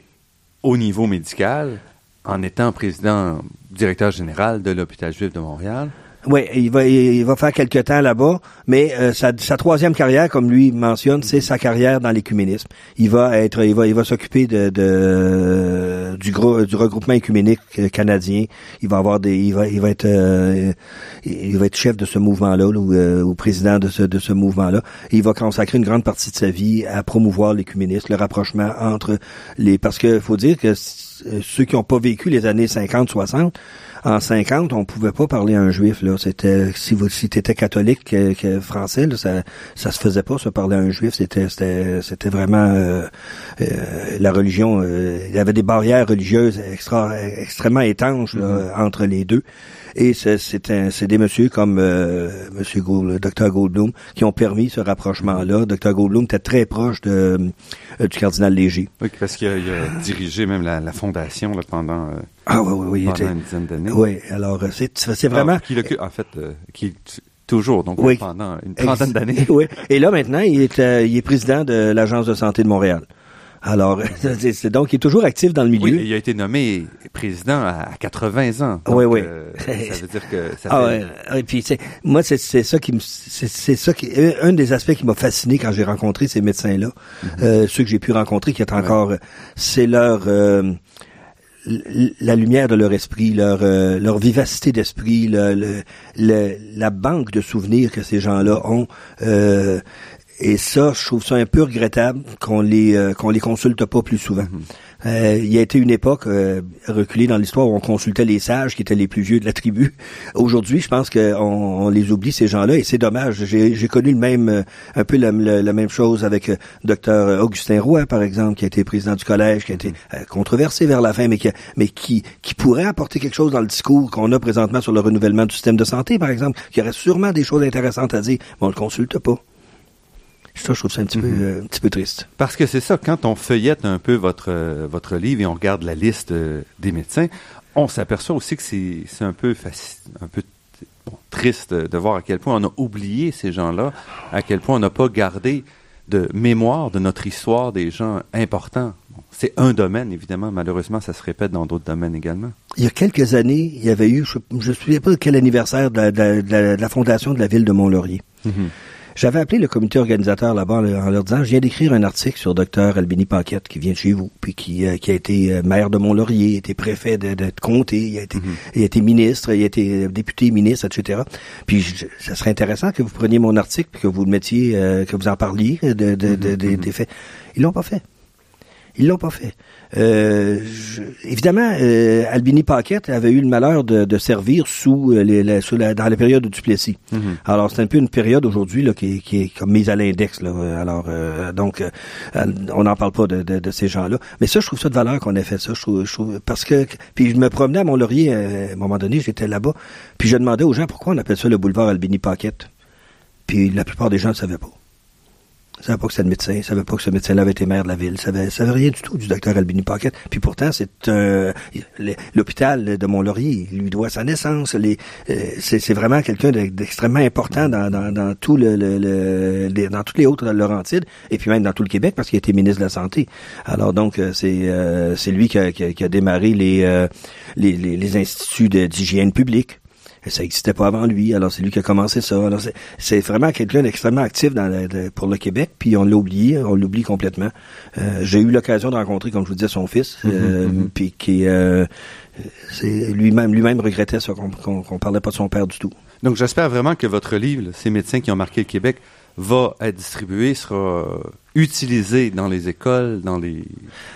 au niveau médical en étant président directeur général de l'hôpital juif de Montréal. Oui, il va, il va faire quelques temps là-bas, mais euh, sa, sa, troisième carrière, comme lui mentionne, c'est sa carrière dans l'écuménisme. Il va être, il va, il va s'occuper de, de, du gros, du regroupement écuménique canadien. Il va avoir des, il va, il va être, euh, il va être chef de ce mouvement-là, ou, euh, ou, président de ce, de ce mouvement-là. Il va consacrer une grande partie de sa vie à promouvoir l'écuménisme, le rapprochement entre les, parce que faut dire que ceux qui n'ont pas vécu les années 50-60, en 50, on pouvait pas parler à un juif. Là, c'était si vous si étais catholique que, français, là, ça ça se faisait pas se parler à un juif. C'était c'était c'était vraiment euh, euh, la religion. Euh, il y avait des barrières religieuses extra extrêmement étanches mm-hmm. entre les deux. Et c'est c'est des messieurs comme euh, Monsieur Gould, docteur Goldblum qui ont permis ce rapprochement-là. Docteur Goldblum était très proche de, euh, du cardinal Léger. Oui, parce qu'il a, dirigé même la, la fondation là, pendant, euh, ah, oui, oui, oui, pendant était, une dizaine d'années. Oui, alors c'est c'est vraiment... Ah, qui en fait, qui toujours, donc oui. pendant une trentaine d'années. (laughs) oui, et là maintenant, il est, il est président de l'Agence de santé de Montréal. Alors, (laughs) c'est donc il est toujours actif dans le milieu. Oui, il a été nommé président à 80 ans. oui, oui. Euh, ça veut dire que ça (laughs) ah, fait... Et puis, moi, c'est ça qui me, c'est ça qui, un des aspects qui m'a fasciné quand j'ai rencontré ces médecins-là, mm-hmm. euh, ceux que j'ai pu rencontrer, qui est encore, c'est leur euh, la lumière de leur esprit, leur leur vivacité d'esprit, le, la banque de souvenirs que ces gens-là ont. Euh, et ça, je trouve ça un peu regrettable qu'on les euh, qu'on les consulte pas plus souvent. Mhm. Euh, il y a été une époque euh, reculée dans l'histoire où on consultait les sages qui étaient les plus vieux de la tribu. (laughs) Aujourd'hui, je pense qu'on on les oublie ces gens-là et c'est dommage. J'ai connu le même un peu la, même chose avec docteur Augustin Roy, par exemple, qui a été président du collège, qui a été controversé vers la fin, mais qui mais qui qui pourrait apporter quelque chose dans le discours qu'on a présentement sur le renouvellement du système de santé, par exemple. qui aurait sûrement des choses intéressantes à dire, mais on le consulte pas. Ça, je trouve ça un petit, peu, mhm. euh, un petit peu triste. Parce que c'est ça, quand on feuillette un peu votre, euh, votre livre et on regarde la liste euh, des médecins, on s'aperçoit aussi que c'est un peu un peu triste de voir à quel point on a oublié ces gens-là, à quel point on n'a pas gardé de mémoire de notre histoire des gens importants. c'est un domaine, évidemment. Malheureusement, ça se répète dans d'autres domaines également. Il y a quelques années, il y avait eu, je ne sais pas quel anniversaire de la, fondation de la ville de Mont-Laurier. Mm-hmm. J'avais appelé le comité organisateur là-bas en leur disant, je viens d'écrire un article sur docteur Albini Paquette qui vient de chez vous, puis qui, euh, qui a été euh, maire de Mont-Laurier, été préfet de, de, comté, il a été, mhm. il a été ministre, il a été euh, député, ministre, etc. Puis ça serait intéressant que vous preniez mon article puis que vous le mettiez, que vous en parliez de, de, de mhm. des faits. Ils l'ont pas fait. Ils l'ont pas fait. Euh, évidemment, euh, Albini Paquette avait eu le malheur de, de servir sous, euh, les, sous la, dans la période de Duplessis. Mm-hmm. Alors, c'est un peu une période aujourd'hui qui, qui, est comme mise à l'index. Là. Alors, euh, donc, on n'en parle pas de, de, de ces gens-là. Mais ça, je trouve ça de valeur qu'on ait fait ça. Je trouve, je trouve, parce que, puis je me promenais à Mont-Laurier à un moment donné, j'étais là-bas, puis je demandais aux gens pourquoi on appelle ça le boulevard Albini Paquette. Puis la plupart des gens ne savaient pas. Ça savait pas que c'était le médecin, ça savait pas que ce médecin-là avait été maire de la ville, ça savait, savait rien du tout du docteur Albini Paquette. Puis pourtant, c'est euh, l'hôpital de Mont-Laurier, lui doit sa naissance. Les, euh, c'est, vraiment quelqu'un d'extrêmement important dans, dans, dans tout le, le, dans toutes les autres Laurentides, et puis même dans tout le Québec parce qu'il a été ministre de la santé. Alors donc, euh, c'est c'est lui qui a, qui a, démarré les, les, les, instituts d'hygiène publique ça n'existait pas avant lui. Alors c'est lui qui a commencé ça. Alors c'est vraiment quelqu'un d'extrêmement actif dans pour le Québec. Puis on l'a oublié, on l'oublie complètement. Euh, j'ai eu l'occasion de rencontrer, comme je vous disais, son fils, mm-hmm, euh, mm-hmm. puis qui euh, lui-même lui-même regrettait ça qu'on qu parlait pas de son père du tout. Donc j'espère vraiment que votre livre, ces médecins qui ont marqué le Québec, va être distribué, sera utilisé dans les écoles, dans les,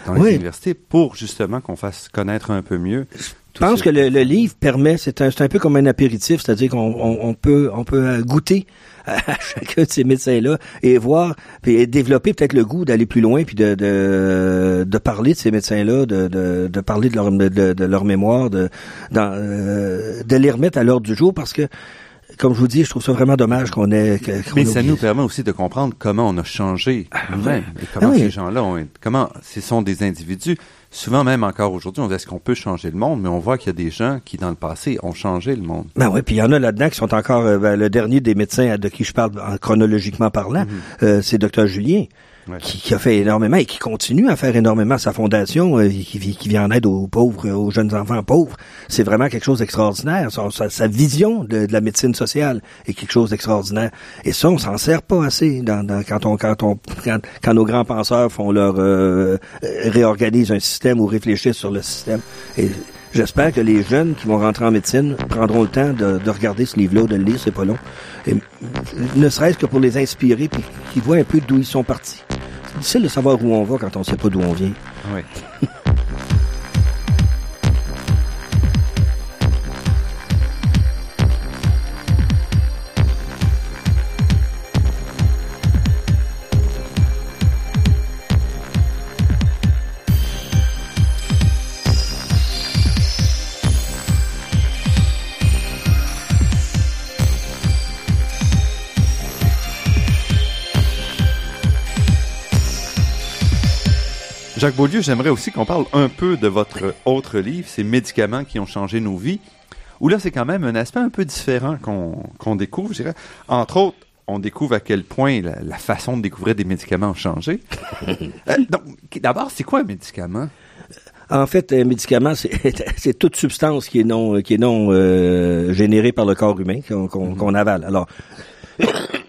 dans les universités, pour justement qu'on fasse connaître un peu mieux je pense que le, livre permet, c'est un, un, peu comme un apéritif, c'est-à-dire qu'on on, peut, on peut euh, goûter (laughs) à chacun de ces médecins-là et voir, puis développer peut-être le goût d'aller plus loin, puis de, de, de parler de ces médecins-là, de, de, de parler de leur, de, de leur mémoire, de, dans, euh, de les remettre à l'ordre du jour, parce que comme je vous dis, je trouve ça vraiment dommage qu'on ait. Mais ça nous permet aussi de comprendre comment on a changé ah, et comment ah ces gens-là ont, comment ce sont des individus souvent même encore aujourd'hui, on dit est-ce qu'on peut changer le monde, mais on voit qu'il y a des gens qui, dans le passé, ont changé le monde. Ben oui, puis il y en a là-dedans qui sont encore, euh, ben, le dernier des médecins de qui je parle chronologiquement parlant, mm-hmm. euh, c'est docteur Julien qui, a fait énormément et qui continue à faire énormément sa fondation, euh, qui, qui, vient en aide aux pauvres, aux jeunes enfants pauvres. C'est vraiment quelque chose d'extraordinaire. Sa, vision de, la médecine sociale est quelque chose d'extraordinaire. Et ça, on s'en sert pas assez dans, quand on quand on quand, nos grands penseurs font leur euh, réorganisent un système ou réfléchissent sur le système. Et J'espère que les jeunes qui vont rentrer en médecine prendront le temps de, de regarder ce livre-là, de le lire, c'est pas long. Et, ne serait-ce que pour les inspirer, puis qu'ils voient un peu d'où ils sont partis. C'est difficile de savoir où on va quand on sait pas d'où on vient. Oui. (laughs) Jacques Beaulieu, j'aimerais aussi qu'on parle un peu de votre autre livre, ces médicaments qui ont changé nos vies, où là, c'est quand même un aspect un peu différent qu'on découvre, je dirais. Entre autres, on découvre à quel point la, façon de découvrir des médicaments a changé. (laughs) Euh, donc, d'abord, c'est quoi un médicament? En fait, un médicament, (laughs) c'est toute substance qui est non, qui est non euh, générée par le corps humain, qu'on mm-hmm. avale. Alors,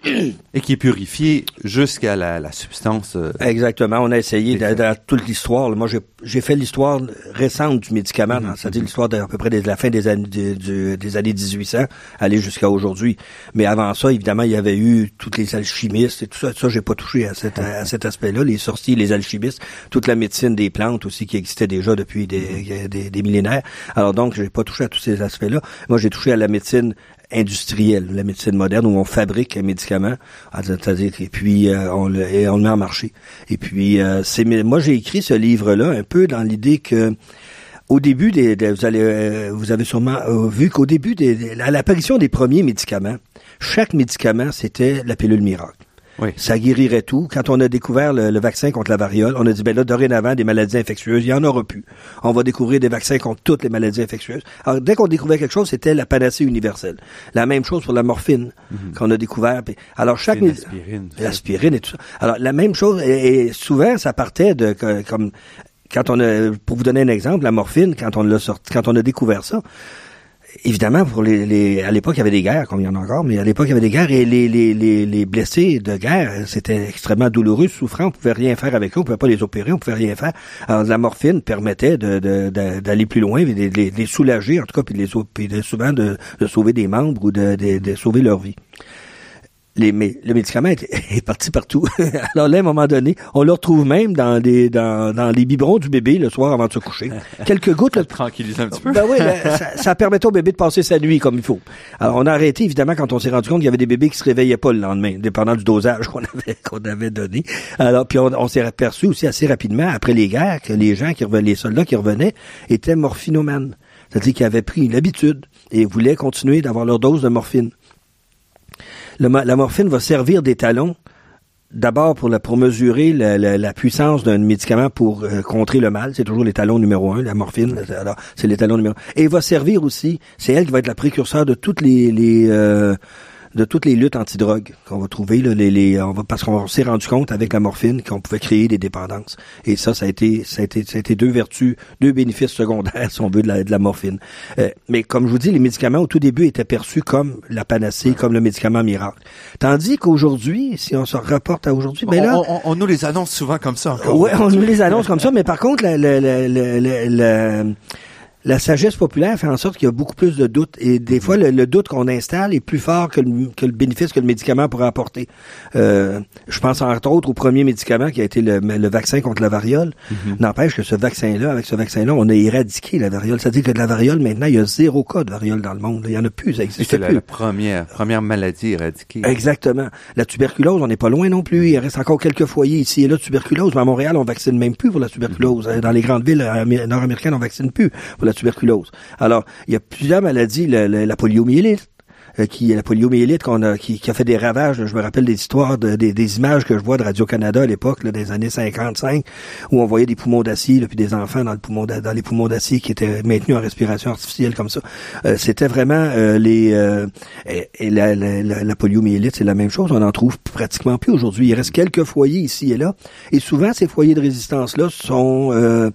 et qui est purifié jusqu'à la, la, substance. Euh, Exactement. On a essayé dans toute l'histoire. Moi, j'ai fait l'histoire récente du médicament, mm-hmm. c'est-à-dire l'histoire d'à peu près de la fin des années, des années 1800, aller jusqu'à aujourd'hui. Mais avant ça, évidemment, il y avait eu toutes les alchimistes et tout ça. Ça, j'ai pas touché à, cet, à cet aspect-là. Les sorciers, les alchimistes, toute la médecine des plantes aussi qui existait déjà depuis des, mm-hmm. des, des millénaires. Alors donc, j'ai pas touché à tous ces aspects-là. Moi, j'ai touché à la médecine industrielle, la médecine moderne, où on fabrique un médicament, c'est-à-dire et puis euh, on, le, et on le met en marché. Et puis euh, c'est moi j'ai écrit ce livre-là un peu dans l'idée que au début vous allez euh, vous avez sûrement vu qu'au début des, à l'apparition des premiers médicaments, chaque médicament c'était la pilule miracle. Ça guérirait tout. Quand on a découvert le, vaccin contre la variole, on a dit, ben là, dorénavant, des maladies infectieuses, il y en aura plus. On va découvrir des vaccins contre toutes les maladies infectieuses. Alors, dès qu'on découvrait quelque chose, c'était la panacée universelle. La même chose pour la morphine mhm. qu'on a découvert. Alors, chaque... L'aspirine. L'aspirine et tout ça. Alors, la même chose, et, souvent, ça partait de, comme, quand on a, pour vous donner un exemple, la morphine, quand on l'a sorti, quand on a découvert ça, évidemment, pour les, à l'époque, il y avait des guerres, comme il y en a encore, mais à l'époque, il y avait des guerres et les, les, les, les blessés de guerre, c'était extrêmement douloureux, souffrant, on pouvait rien faire avec eux, on pouvait pas les opérer, on pouvait rien faire. Alors, la morphine permettait d'aller plus loin, de, les soulager, en tout cas, puis les, puis souvent de, de sauver des membres ou de, de sauver leur vie les, le médicament est, (laughs) parti partout. (laughs) Alors là, à un moment donné, on le retrouve même dans les, dans, dans les biberons du bébé le soir avant de se coucher. (laughs) Quelques gouttes. Ça tranquillise un petit peu. Ben oui, ça, ça, permettait au bébé de passer sa nuit comme il faut. Alors on a arrêté, évidemment, quand on s'est rendu compte qu'il y avait des bébés qui se réveillaient pas le lendemain, dépendant du dosage qu'on avait, qu'on avait donné. Alors, puis on, s'est aperçu aussi assez rapidement, après les guerres, que les gens qui revenaient, les soldats qui revenaient, étaient morphinomanes. C'est-à-dire qu'ils avaient pris l'habitude et voulaient continuer d'avoir leur dose de morphine la morphine va servir d'étalon d'abord pour, la, pour mesurer la, puissance d'un médicament pour euh, contrer le mal. C'est toujours l'étalon numéro un, la morphine. Alors, c'est l'étalon numéro un. Et il va servir aussi, c'est elle qui va être la précurseur de toutes les, les euh, de toutes les luttes antidrogue qu'on va trouver, là, les, les, on va, parce qu'on s'est rendu compte avec la morphine qu'on pouvait créer des dépendances. Et ça, ça a été, ça a été, ça a été deux vertus, deux bénéfices secondaires, (laughs) si on veut, de la, de la morphine. Euh, mais comme je vous dis, les médicaments au tout début étaient perçus comme la panacée, comme le médicament miracle. Tandis qu'aujourd'hui, si on se rapporte à aujourd'hui, ben là, on, on, nous les annonce souvent comme ça. Encore. Ouais, on nous les annonce comme ça, mais par contre, la, la, la, la sagesse populaire fait en sorte qu'il y a beaucoup plus de doutes. Et des fois, le, doute qu'on installe est plus fort que le, que le, bénéfice que le médicament pourrait apporter. Euh, je pense entre autres au premier médicament qui a été le, le vaccin contre la variole. Mhm. N'empêche que ce vaccin-là, avec ce vaccin-là, on a éradiqué la variole. C'est-à-dire que de la variole, maintenant, il y a zéro cas de variole dans le monde. Il y en a plus, ça existe plus. C'est la, première, première maladie éradiquée. Exactement. La tuberculose, on n'est pas loin non plus. Il reste encore quelques foyers ici et là de tuberculose. Mais à Montréal, on vaccine même plus pour la tuberculose. Dans les grandes villes nord-américaines, on vaccine plus pour la tuberculose. Alors, il y a plusieurs maladies, la, poliomyélite, euh, qui la poliomyélite qu'on a qui, a fait des ravages. je me rappelle des histoires, de, des, images que je vois de Radio Canada à l'époque, des années 55, où on voyait des poumons d'acier, puis des enfants dans le poumon dans les poumons d'acier qui étaient maintenus en respiration artificielle comme ça. Euh, c'était vraiment euh, les et, la, la, la, poliomyélite, c'est la même chose. On en trouve pratiquement plus aujourd'hui. Il reste quelques foyers ici et là, et souvent ces foyers de résistance là sont,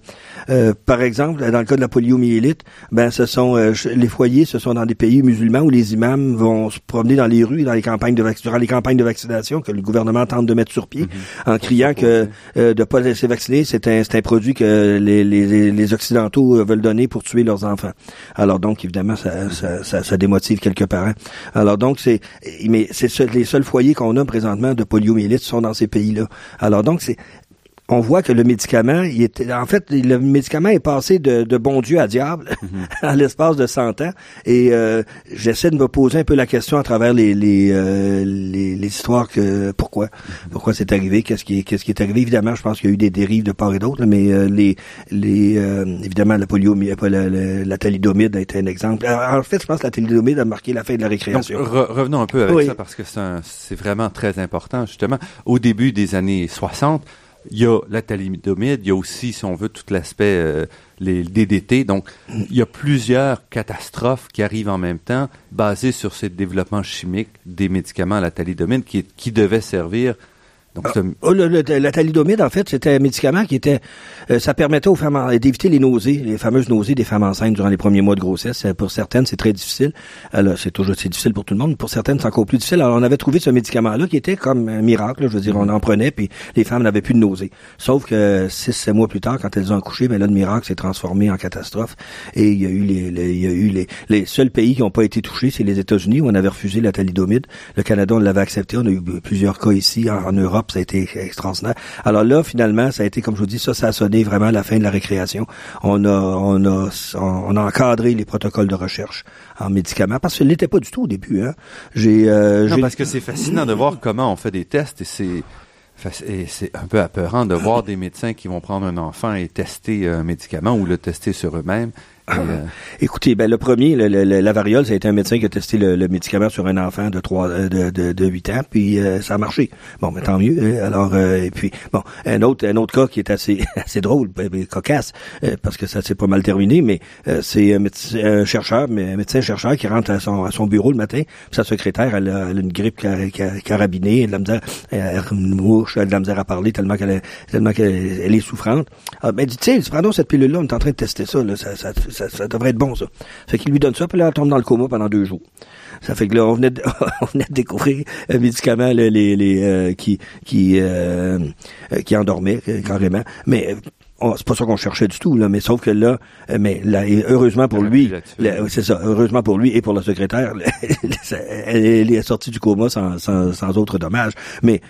par exemple, dans le cas de la poliomyélite, ben ce sont les foyers, ce sont dans des pays musulmans où les imams vont se promener dans les rues dans les campagnes de durant les campagnes de vaccination que le gouvernement tente de mettre sur pied mhm. en criant que euh, de pas laisser vacciner c'est un un produit que les, les, les occidentaux euh, veulent donner pour tuer leurs enfants. Alors donc évidemment ça ça, ça, ça démotive quelques parents. Alors donc c'est mais c'est les seuls foyers qu'on a présentement de poliomyélite sont dans ces pays-là. Alors donc c'est on voit que le médicament, il était, en fait, le médicament est passé de, de bon Dieu à diable (laughs) en l'espace de 100 ans. Et euh, j'essaie de me poser un peu la question à travers les les, euh, les, les, histoires que pourquoi mhm. pourquoi c'est arrivé, qu'est-ce qui qu'est-ce qui est arrivé. Évidemment, je pense qu'il y a eu des dérives de part et d'autre, mais euh, les les évidemment la polio, la, la, la, thalidomide a été un exemple. en fait, je pense que la thalidomide a marqué la fin de la récréation. Donc, revenons un peu avec ça parce que c'est vraiment très important justement. Au début des années 60 il y a la thalidomide, il y a aussi, si on veut, tout l'aspect euh, les DDT. Donc, il y a plusieurs catastrophes qui arrivent en même temps, basées sur ce développement chimique des médicaments à la thalidomide qui, qui devaient servir ah, oh, la thalidomide, en fait, c'était un médicament qui était, euh, ça permettait aux femmes d'éviter les nausées, les fameuses nausées des femmes enceintes durant les premiers mois de grossesse. Euh, pour certaines, c'est très difficile. Alors, c'est toujours, c'est difficile pour tout le monde. Pour certaines, c'est encore plus difficile. Alors, on avait trouvé ce médicament-là qui était comme un miracle. je veux dire, on en prenait, puis les femmes n'avaient plus de nausées. Sauf que six, sept mois plus tard, quand elles ont accouché, ben là, le miracle s'est transformé en catastrophe. Et il y a eu les, il y a eu les, les seuls pays qui n'ont pas été touchés, c'est les États-Unis où on avait refusé la thalidomide. Le Canada, on l'avait accepté. On a eu plusieurs cas ici en Europe ça a été extraordinaire. Alors là, finalement, ça a été, comme je vous dis, ça, ça a sonné vraiment à la fin de la récréation. On a, on a, on a encadré les protocoles de recherche en médicaments parce que ce n'était pas du tout au début. Hein. J'ai, euh, non, parce que c'est fascinant de voir comment on fait des tests et c'est et c'est un peu apeurant de voir des médecins qui vont prendre un enfant et tester un médicament ou le tester sur eux-mêmes euh, Écoutez, ben le premier, le- le- la variole, ça a été un médecin qui a testé le, le médicament sur un enfant de trois, euh, de, de, de 8 ans, puis euh, ça a marché. Bon, mais tant mieux. hein. Alors, euh, et puis, bon, un autre, un autre cas qui est assez, (laughs) assez drôle, ben, ben, cocasse, euh, parce que ça s'est pas mal terminé, mais c'est un, médecin- un chercheur, mais un médecin chercheur qui rentre à son, à son bureau le matin, puis sa secrétaire, elle a, elle a une grippe car- car- carabinée, elle a de la misère, elle une mouche, elle a de la misère à parler tellement qu'elle tellement qu'elle elle est souffrante. Ah, ben, dit, tiens, prends cette pilule-là, on est en train de tester ça, là, ça, ça, ça devrait être bon, ça. Fait qu'il lui donne ça, puis là, elle tombe dans le coma pendant deux jours. Ça fait que là, on venait de, (laughs) on venait de découvrir un médicament là, les, les, euh, qui, qui, euh, euh, qui endormait euh, carrément. Mais euh, c'est pas ça qu'on cherchait du tout, là, mais sauf que là, mais là, et heureusement pour lui, c'est ça, heureusement pour lui et pour la secrétaire, (laughs) ça- elle, elle est sortie du coma sans, sans, sans autre dommage. Mais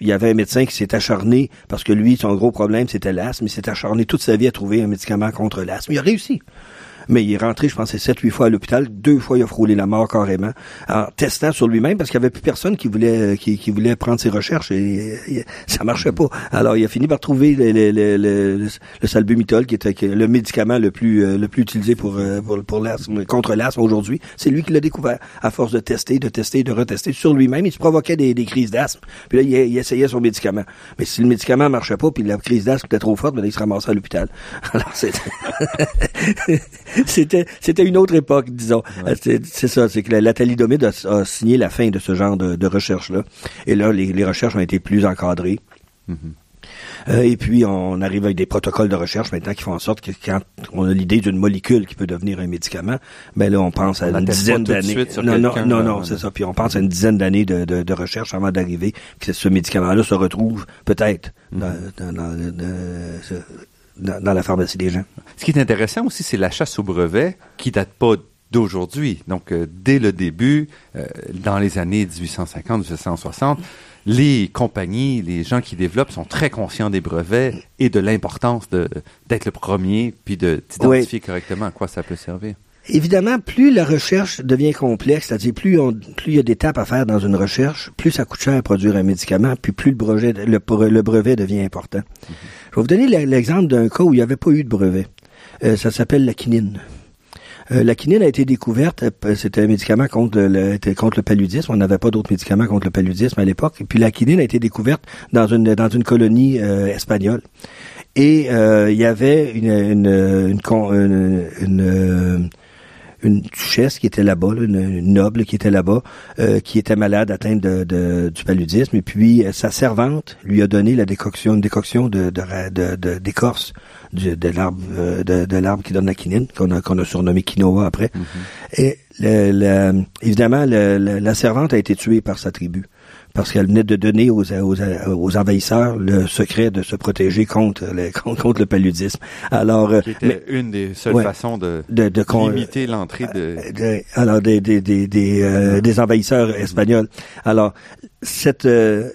il y avait un médecin qui s'est acharné, parce que lui, son gros problème, c'était l'asthme, il s'est acharné toute sa vie à trouver un médicament contre l'asthme. Il a réussi. Mais il est rentré, je pense, c'est sept, huit fois à l'hôpital. Deux fois, il a frôlé la mort carrément. En testant sur lui-même, parce qu'il n'y avait plus personne qui voulait, qui, voulait prendre ses recherches et, et ça marchait pas. Alors, il a fini par trouver le, le, salbumitol, qui était le médicament le plus, euh, le plus utilisé pour, euh, pour, pour l'asthme, contre l'asthme aujourd'hui. C'est lui qui l'a découvert. À force de tester, de tester, de retester sur lui-même, il se provoquait des, crises d'asthme. Puis là, il, essayait son médicament. Mais si le médicament marchait pas, puis la crise d'asthme était trop forte, ben il se ramassait à l'hôpital. (laughs) Alors, c'était... (laughs) (laughs) c'était c'était une autre époque, disons. Euh, C'est ça, c'est que la, la thalidomide a, a signé la fin de ce genre de, de recherche-là. Et là, les, les recherches ont été plus encadrées. Euh, et puis, on arrive avec des protocoles de recherche maintenant qui font en sorte que quand on a l'idée d'une molécule qui peut devenir un médicament, ben là, on pense à On une dizaine d'années. Non, non, non, c'est ça. Puis on pense à une dizaine d'années de, de, de recherche avant d'arriver que ce médicament-là se retrouve peut-être dans, dans, dans, dans- dans la pharmacie des gens. Ce qui est intéressant aussi, c'est la chasse au brevet qui date pas d'aujourd'hui. Donc, euh, dès le début, euh, dans les années 1850-1860, les compagnies, les gens qui développent sont très conscients des brevets et de l'importance d'être le premier, puis de d'identifier correctement à quoi ça peut servir. Évidemment, plus la recherche devient complexe, c'est-à-dire plus on, plus il y a d'étapes à faire dans une recherche, plus ça coûte cher à produire un médicament, puis plus le brevet, le, le brevet devient important. Je vais vous donner le- l'exemple d'un cas où il n'y avait pas eu de brevet. Euh, ça s'appelle la quinine. Euh, la quinine a été découverte, euh, c'était un médicament contre le, contre le paludisme. On n'avait pas d'autres médicaments contre le paludisme à l'époque. Et puis la quinine a été découverte dans une dans une colonie euh, espagnole. Et euh, il y avait une une une, une, une, duchesse qui était là-bas, là, une, une noble qui était là-bas, euh, qui était malade, atteinte de, de- du paludisme. Et puis euh, sa servante lui a donné la décoction, une décoction de de- de- de- d'écorce l'arbre euh, de, de l'arbre qui donne la quinine, qu'on a, qu'on a surnommé quinoa après. Et le, le- évidemment, le- le- la servante a été tuée par sa tribu parce qu'elle venait de donner aux, aux, aux envahisseurs le secret de se protéger contre le, (laughs) contre, le paludisme. Alors, euh, Qui était mais- une des seules Ouais. façons de, de, de limiter l'entrée de... euh, de- alors des des des des, euh, des envahisseurs espagnols. Alors cette euh,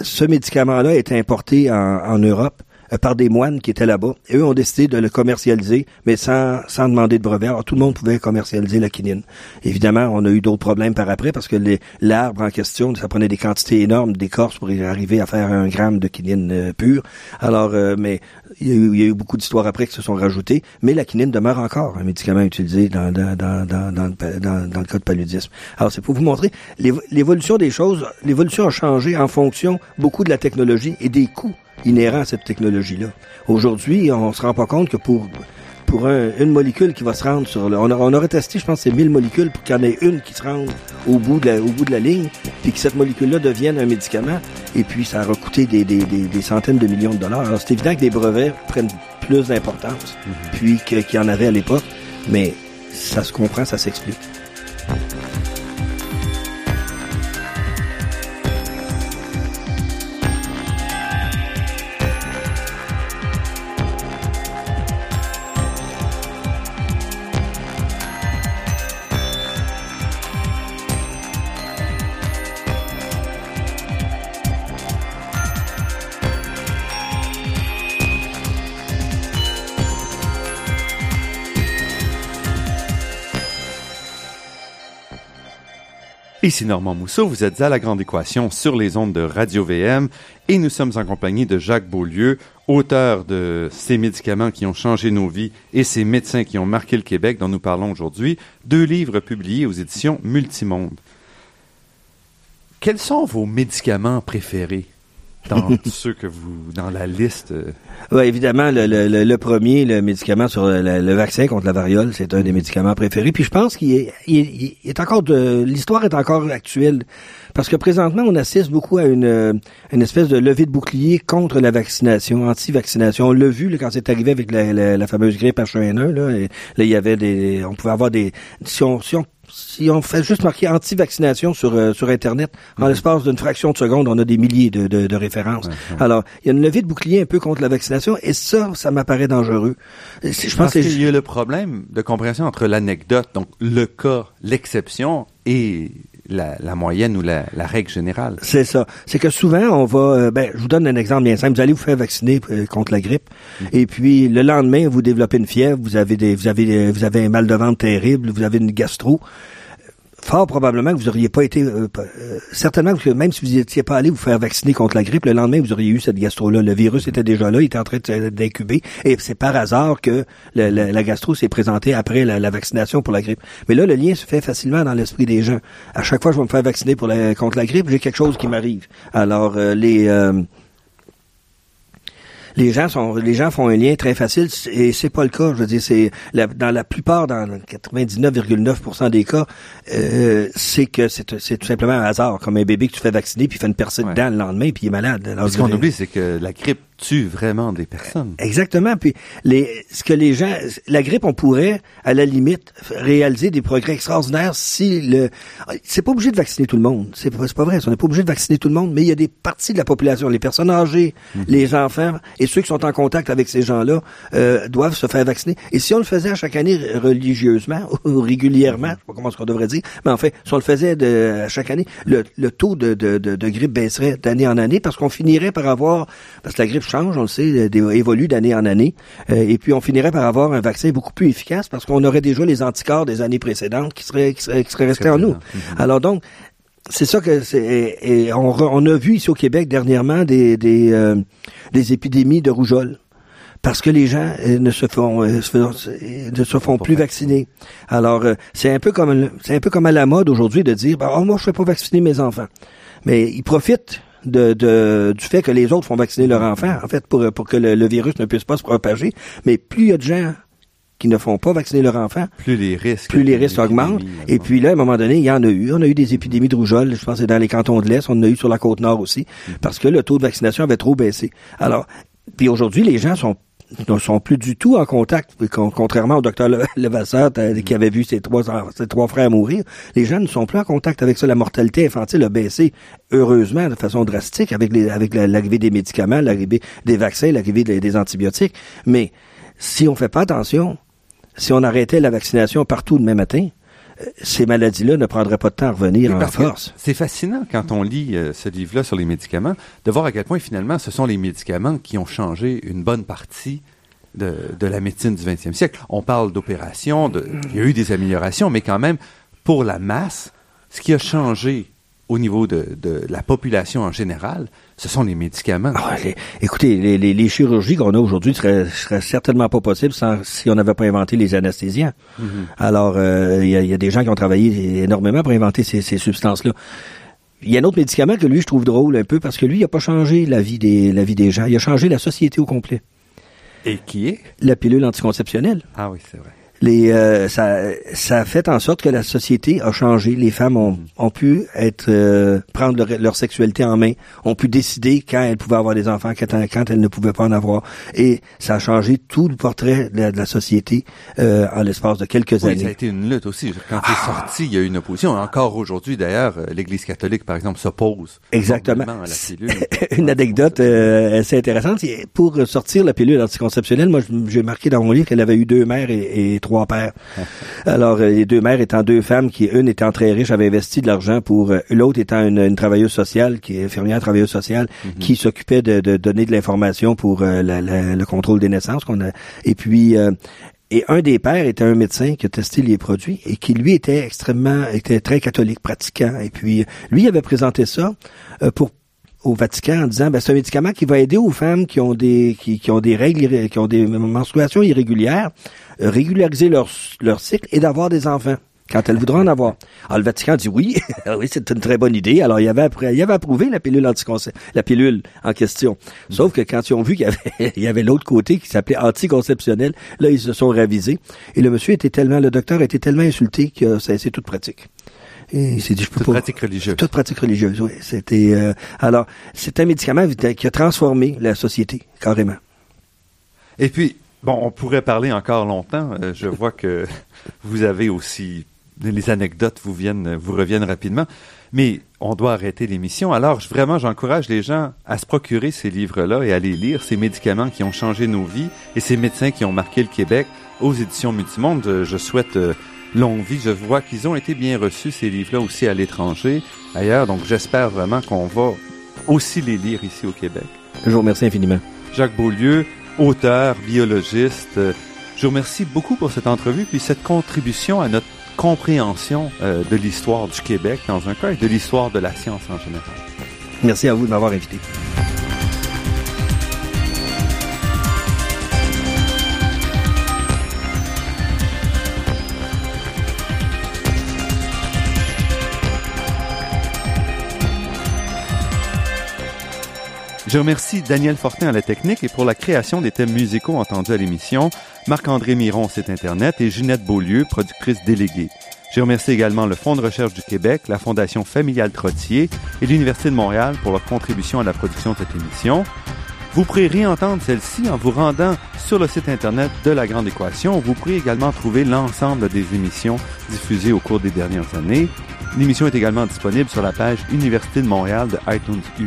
ce médicament-là est importé en, en Europe par des moines qui étaient là-bas. Eux ont décidé de le commercialiser, mais sans, sans demander de brevet. Alors, tout le monde pouvait commercialiser la quinine. Évidemment, on a eu d'autres problèmes par après parce que l'arbre en question, ça prenait des quantités énormes d'écorce pour arriver à faire un gramme de quinine euh, pure. Alors, euh, mais il y, a eu, beaucoup d'histoires après qui se sont rajoutées, mais la quinine demeure encore un médicament utilisé dans, dans, le, dans, cas de paludisme. Alors, c'est pour vous montrer l'évo- l'évolution des choses. L'évolution a changé en fonction beaucoup de la technologie et des coûts inhérents à cette technologie-là. Aujourd'hui, on se rend pas compte que pour pour un- une molécule qui va se rendre sur le, on, a- on aurait testé, je pense, c'est 1000 molécules pour qu'il y en ait une qui se rende au bout de la, au bout de la ligne, puis que cette molécule-là devienne un médicament, et puis ça aura coûté des, des, des, des centaines de millions de dollars. Alors c'est évident que des brevets prennent plus d'importance, puis que- qu'il y en avait à l'époque, mais ça se comprend, ça s'explique. Ici Normand Mousseau, vous êtes à La Grande Équation sur les ondes de Radio VM et nous sommes en compagnie de Jacques Beaulieu, auteur de Ces médicaments qui ont changé nos vies et ces médecins qui ont marqué le Québec dont nous parlons aujourd'hui, deux livres publiés aux éditions Multimonde. Quels sont vos médicaments préférés? Dans (laughs) ceux que vous dans la liste Oui, évidemment, le, le, le, premier, le médicament sur le, vaccin contre la variole, c'est un des médicaments préférés. Puis je pense qu'il est, il, est encore de l'histoire est encore actuelle parce que présentement on assiste beaucoup à une, une espèce de levée de bouclier contre la vaccination, anti-vaccination. On l'a vu là, quand c'est arrivé avec la, la, fameuse grippe H1N1 là, et, là il y avait des, on pouvait avoir des si on, si on si on fait juste marquer anti-vaccination sur, euh, sur Internet, en mhm. l'espace d'une fraction de seconde, on a des milliers de, de, de références. Alors, il y a une levée de bouclier un peu contre la vaccination, et ça, ça m'apparaît dangereux. Je pense qu'il y a le problème de compréhension entre l'anecdote, donc le cas, l'exception, et la, la, moyenne ou la, la règle générale. C'est ça. C'est que souvent, on va... Euh, ben, je vous donne un exemple bien simple. Vous allez vous faire vacciner euh, contre la grippe, mhm. et puis le lendemain, vous développez une fièvre, vous avez des, vous avez, vous avez un mal de ventre terrible, vous avez une gastro fort probablement que vous auriez pas été, euh, euh, certainement que même si vous n'étiez pas allé vous faire vacciner contre la grippe, le lendemain vous auriez eu cette gastro-là. Le virus était déjà là, il était en train d'incuber, et c'est par hasard que la, gastro s'est présentée après la, vaccination pour la grippe. Mais là, le lien se fait facilement dans l'esprit des gens. À chaque fois que je vais me faire vacciner pour la, contre la grippe, j'ai quelque chose qui m'arrive. Alors euh, les les gens sont, les gens font un lien très facile et c'est pas le cas. Je veux dire, c'est dans la plupart, dans 99,9% des cas, euh, c'est que c'est tout simplement un hasard, comme un bébé que tu fais vacciner puis il fait une percée dedans le lendemain puis il est malade. ce qu'on oublie, c'est que la grippe tue vraiment des personnes. Exactement. Puis les, ce que les gens, la grippe, on pourrait à la limite réaliser des progrès extraordinaires si le, c'est pas obligé de vacciner tout le monde. C'est pas, pas vrai. On n'est pas obligé de vacciner tout le monde, mais il y a des parties de la population, les personnes âgées, mhm. les enfants et ceux qui sont en contact avec ces gens-là euh, doivent se faire vacciner. Et si on le faisait à chaque année religieusement (laughs) ou régulièrement, je sais pas comment ce qu'on devrait dire, mais en fait, si on le faisait de, à chaque année, le, le taux de, de, de, de grippe baisserait d'année en année parce qu'on finirait par avoir, parce que la grippe change, on le sait, euh, évolue d'année en année. Euh, et puis, on finirait par avoir un vaccin beaucoup plus efficace parce qu'on aurait déjà les anticorps des années précédentes qui seraient, qui seraient, restés en nous. Mm-hmm. Alors donc, c'est ça que c'est. Et on, on, a vu ici au Québec dernièrement des des, euh, des épidémies de rougeole parce que les gens ne se font ne se font plus vacciner. Alors c'est un peu comme c'est un peu comme à la mode aujourd'hui de dire bah, oh, moi je fais pas vacciner mes enfants. Mais ils profitent de, de, du fait que les autres font vacciner leurs enfants, en fait, pour, pour que le, virus ne puisse pas se propager. Mais plus il y a de gens qui ne font pas vacciner leurs enfants, plus les risques, plus les risques augmentent. Et puis là, à un moment donné, il y en a eu. On a eu des épidémies de rougeole, je pense que dans les cantons de l'Est, on en a eu sur la côte nord aussi, mm-hmm. parce que le taux de vaccination avait trop baissé. Alors, puis aujourd'hui, les gens sont ne sont plus du tout en contact, contrairement au docteur Levasseur qui avait vu ses trois, ses trois frères mourir. Les gens ne sont plus en contact avec ça. La mortalité infantile a baissé, heureusement, de façon drastique avec les, avec l'arrivée des médicaments, l'arrivée des vaccins, l'arrivée des, antibiotiques. Mais si on fait pas attention, si on arrêtait la vaccination partout demain matin, ces maladies-là ne prendraient pas de temps à revenir en force. C'est fascinant quand on lit euh, ce livre-là sur les médicaments, de voir à quel point finalement ce sont les médicaments qui ont changé une bonne partie de, de la médecine du 20e siècle. On parle d'opérations, il y a eu des améliorations, mais quand même, pour la masse, ce qui a changé au niveau de, de la population en général, ce sont les médicaments. Ah, écoutez, les, les, les chirurgies qu'on a aujourd'hui seraient, seraient certainement pas possibles sans, si on n'avait pas inventé les anesthésiens. Mm-hmm. Alors, euh, il y, a, des gens qui ont travaillé énormément pour inventer ces, ces substances-là. Il y a un autre médicament que lui, je trouve drôle un peu, parce que lui, il n'a pas changé la vie des, la vie des gens. Il a changé la société au complet. Et qui est? La pilule anticonceptionnelle. Ah oui, c'est vrai les euh, ça ça a fait en sorte que la société a changé. Les femmes ont, ont pu être euh, prendre leur, sexualité en main, ont pu décider quand elles pouvaient avoir des enfants, quand, quand elles ne pouvaient pas en avoir, et ça a changé tout le portrait de la, société euh, en l'espace de quelques oui, années. Ça a été une lutte aussi. Quand c'est ah! sorti, il y a eu une opposition. Encore aujourd'hui, d'ailleurs, l'Église catholique, par exemple, s'oppose exactement. À la (laughs) une anecdote assez intéressante. Pour sortir la pilule anticonceptionnelle, moi, j'ai marqué dans mon livre qu'elle avait eu deux mères et, et trois trois pères. Alors, euh, les deux mères étant deux femmes qui, une étant très riche, avaient investi de l'argent pour, euh, l'autre étant une, travailleuse sociale, qui est infirmière travailleuse sociale, mhm. qui s'occupait de, donner de l'information pour euh, le contrôle des naissances qu'on a. Et puis, et un des pères était un médecin qui a testé les produits et qui lui était extrêmement, était très catholique, pratiquant. Et puis lui avait présenté ça pour au Vatican en disant ben, c'est un médicament qui va aider aux femmes qui ont des qui, qui ont des règles qui ont des menstruations irrégulières, euh, régulariser leur leur cycle et d'avoir des enfants quand elles voudront en avoir. Alors le Vatican dit oui, (laughs) oui, c'est une très bonne idée. Alors il y avait après, il avait approuvé la pilule la pilule en question. Sauf que quand ils ont vu qu'il y avait (laughs) il y avait l'autre côté qui s'appelait anticonceptionnel, là ils se sont ravisés et le monsieur était tellement le docteur était tellement insulté que ça c'est toute pratique. Et dit, je peux toute pratique religieuse. Toute pratique religieuse, oui. C'était euh, alors, c'est un médicament qui a transformé la société carrément. Et puis, bon, on pourrait parler encore longtemps. Euh, je (laughs) vois que vous avez aussi les anecdotes vous viennent, vous reviennent rapidement. Mais on doit arrêter l'émission. Alors, vraiment, j'encourage les gens à se procurer ces livres-là et à les lire, ces médicaments qui ont changé nos vies et ces médecins qui ont marqué le Québec aux éditions Multimonde. Je souhaite euh, longue vie. Je vois qu'ils ont été bien reçus, ces livres-là, aussi à l'étranger, ailleurs. Donc, j'espère vraiment qu'on va aussi les lire ici au Québec. Je vous remercie infiniment. Jacques Beaulieu, auteur, biologiste. Je vous remercie beaucoup pour cette entrevue puis cette contribution à notre compréhension euh, de l'histoire du Québec dans un cas et de l'histoire de la science en général. Merci à vous de m'avoir invité. Je remercie Daniel Fortin à la technique et pour la création des thèmes musicaux entendus à l'émission, Marc-André Miron, site Internet, et Ginette Beaulieu, productrice déléguée. Je remercie également le Fonds de recherche du Québec, la Fondation familiale Trottier et l'Université de Montréal pour leur contribution à la production de cette émission. Vous pourrez réentendre celle-ci en vous rendant sur le site Internet de La Grande Équation. Vous pourrez également trouver l'ensemble des émissions diffusées au cours des dernières années. L'émission est également disponible sur la page Université de Montréal de iTunes U.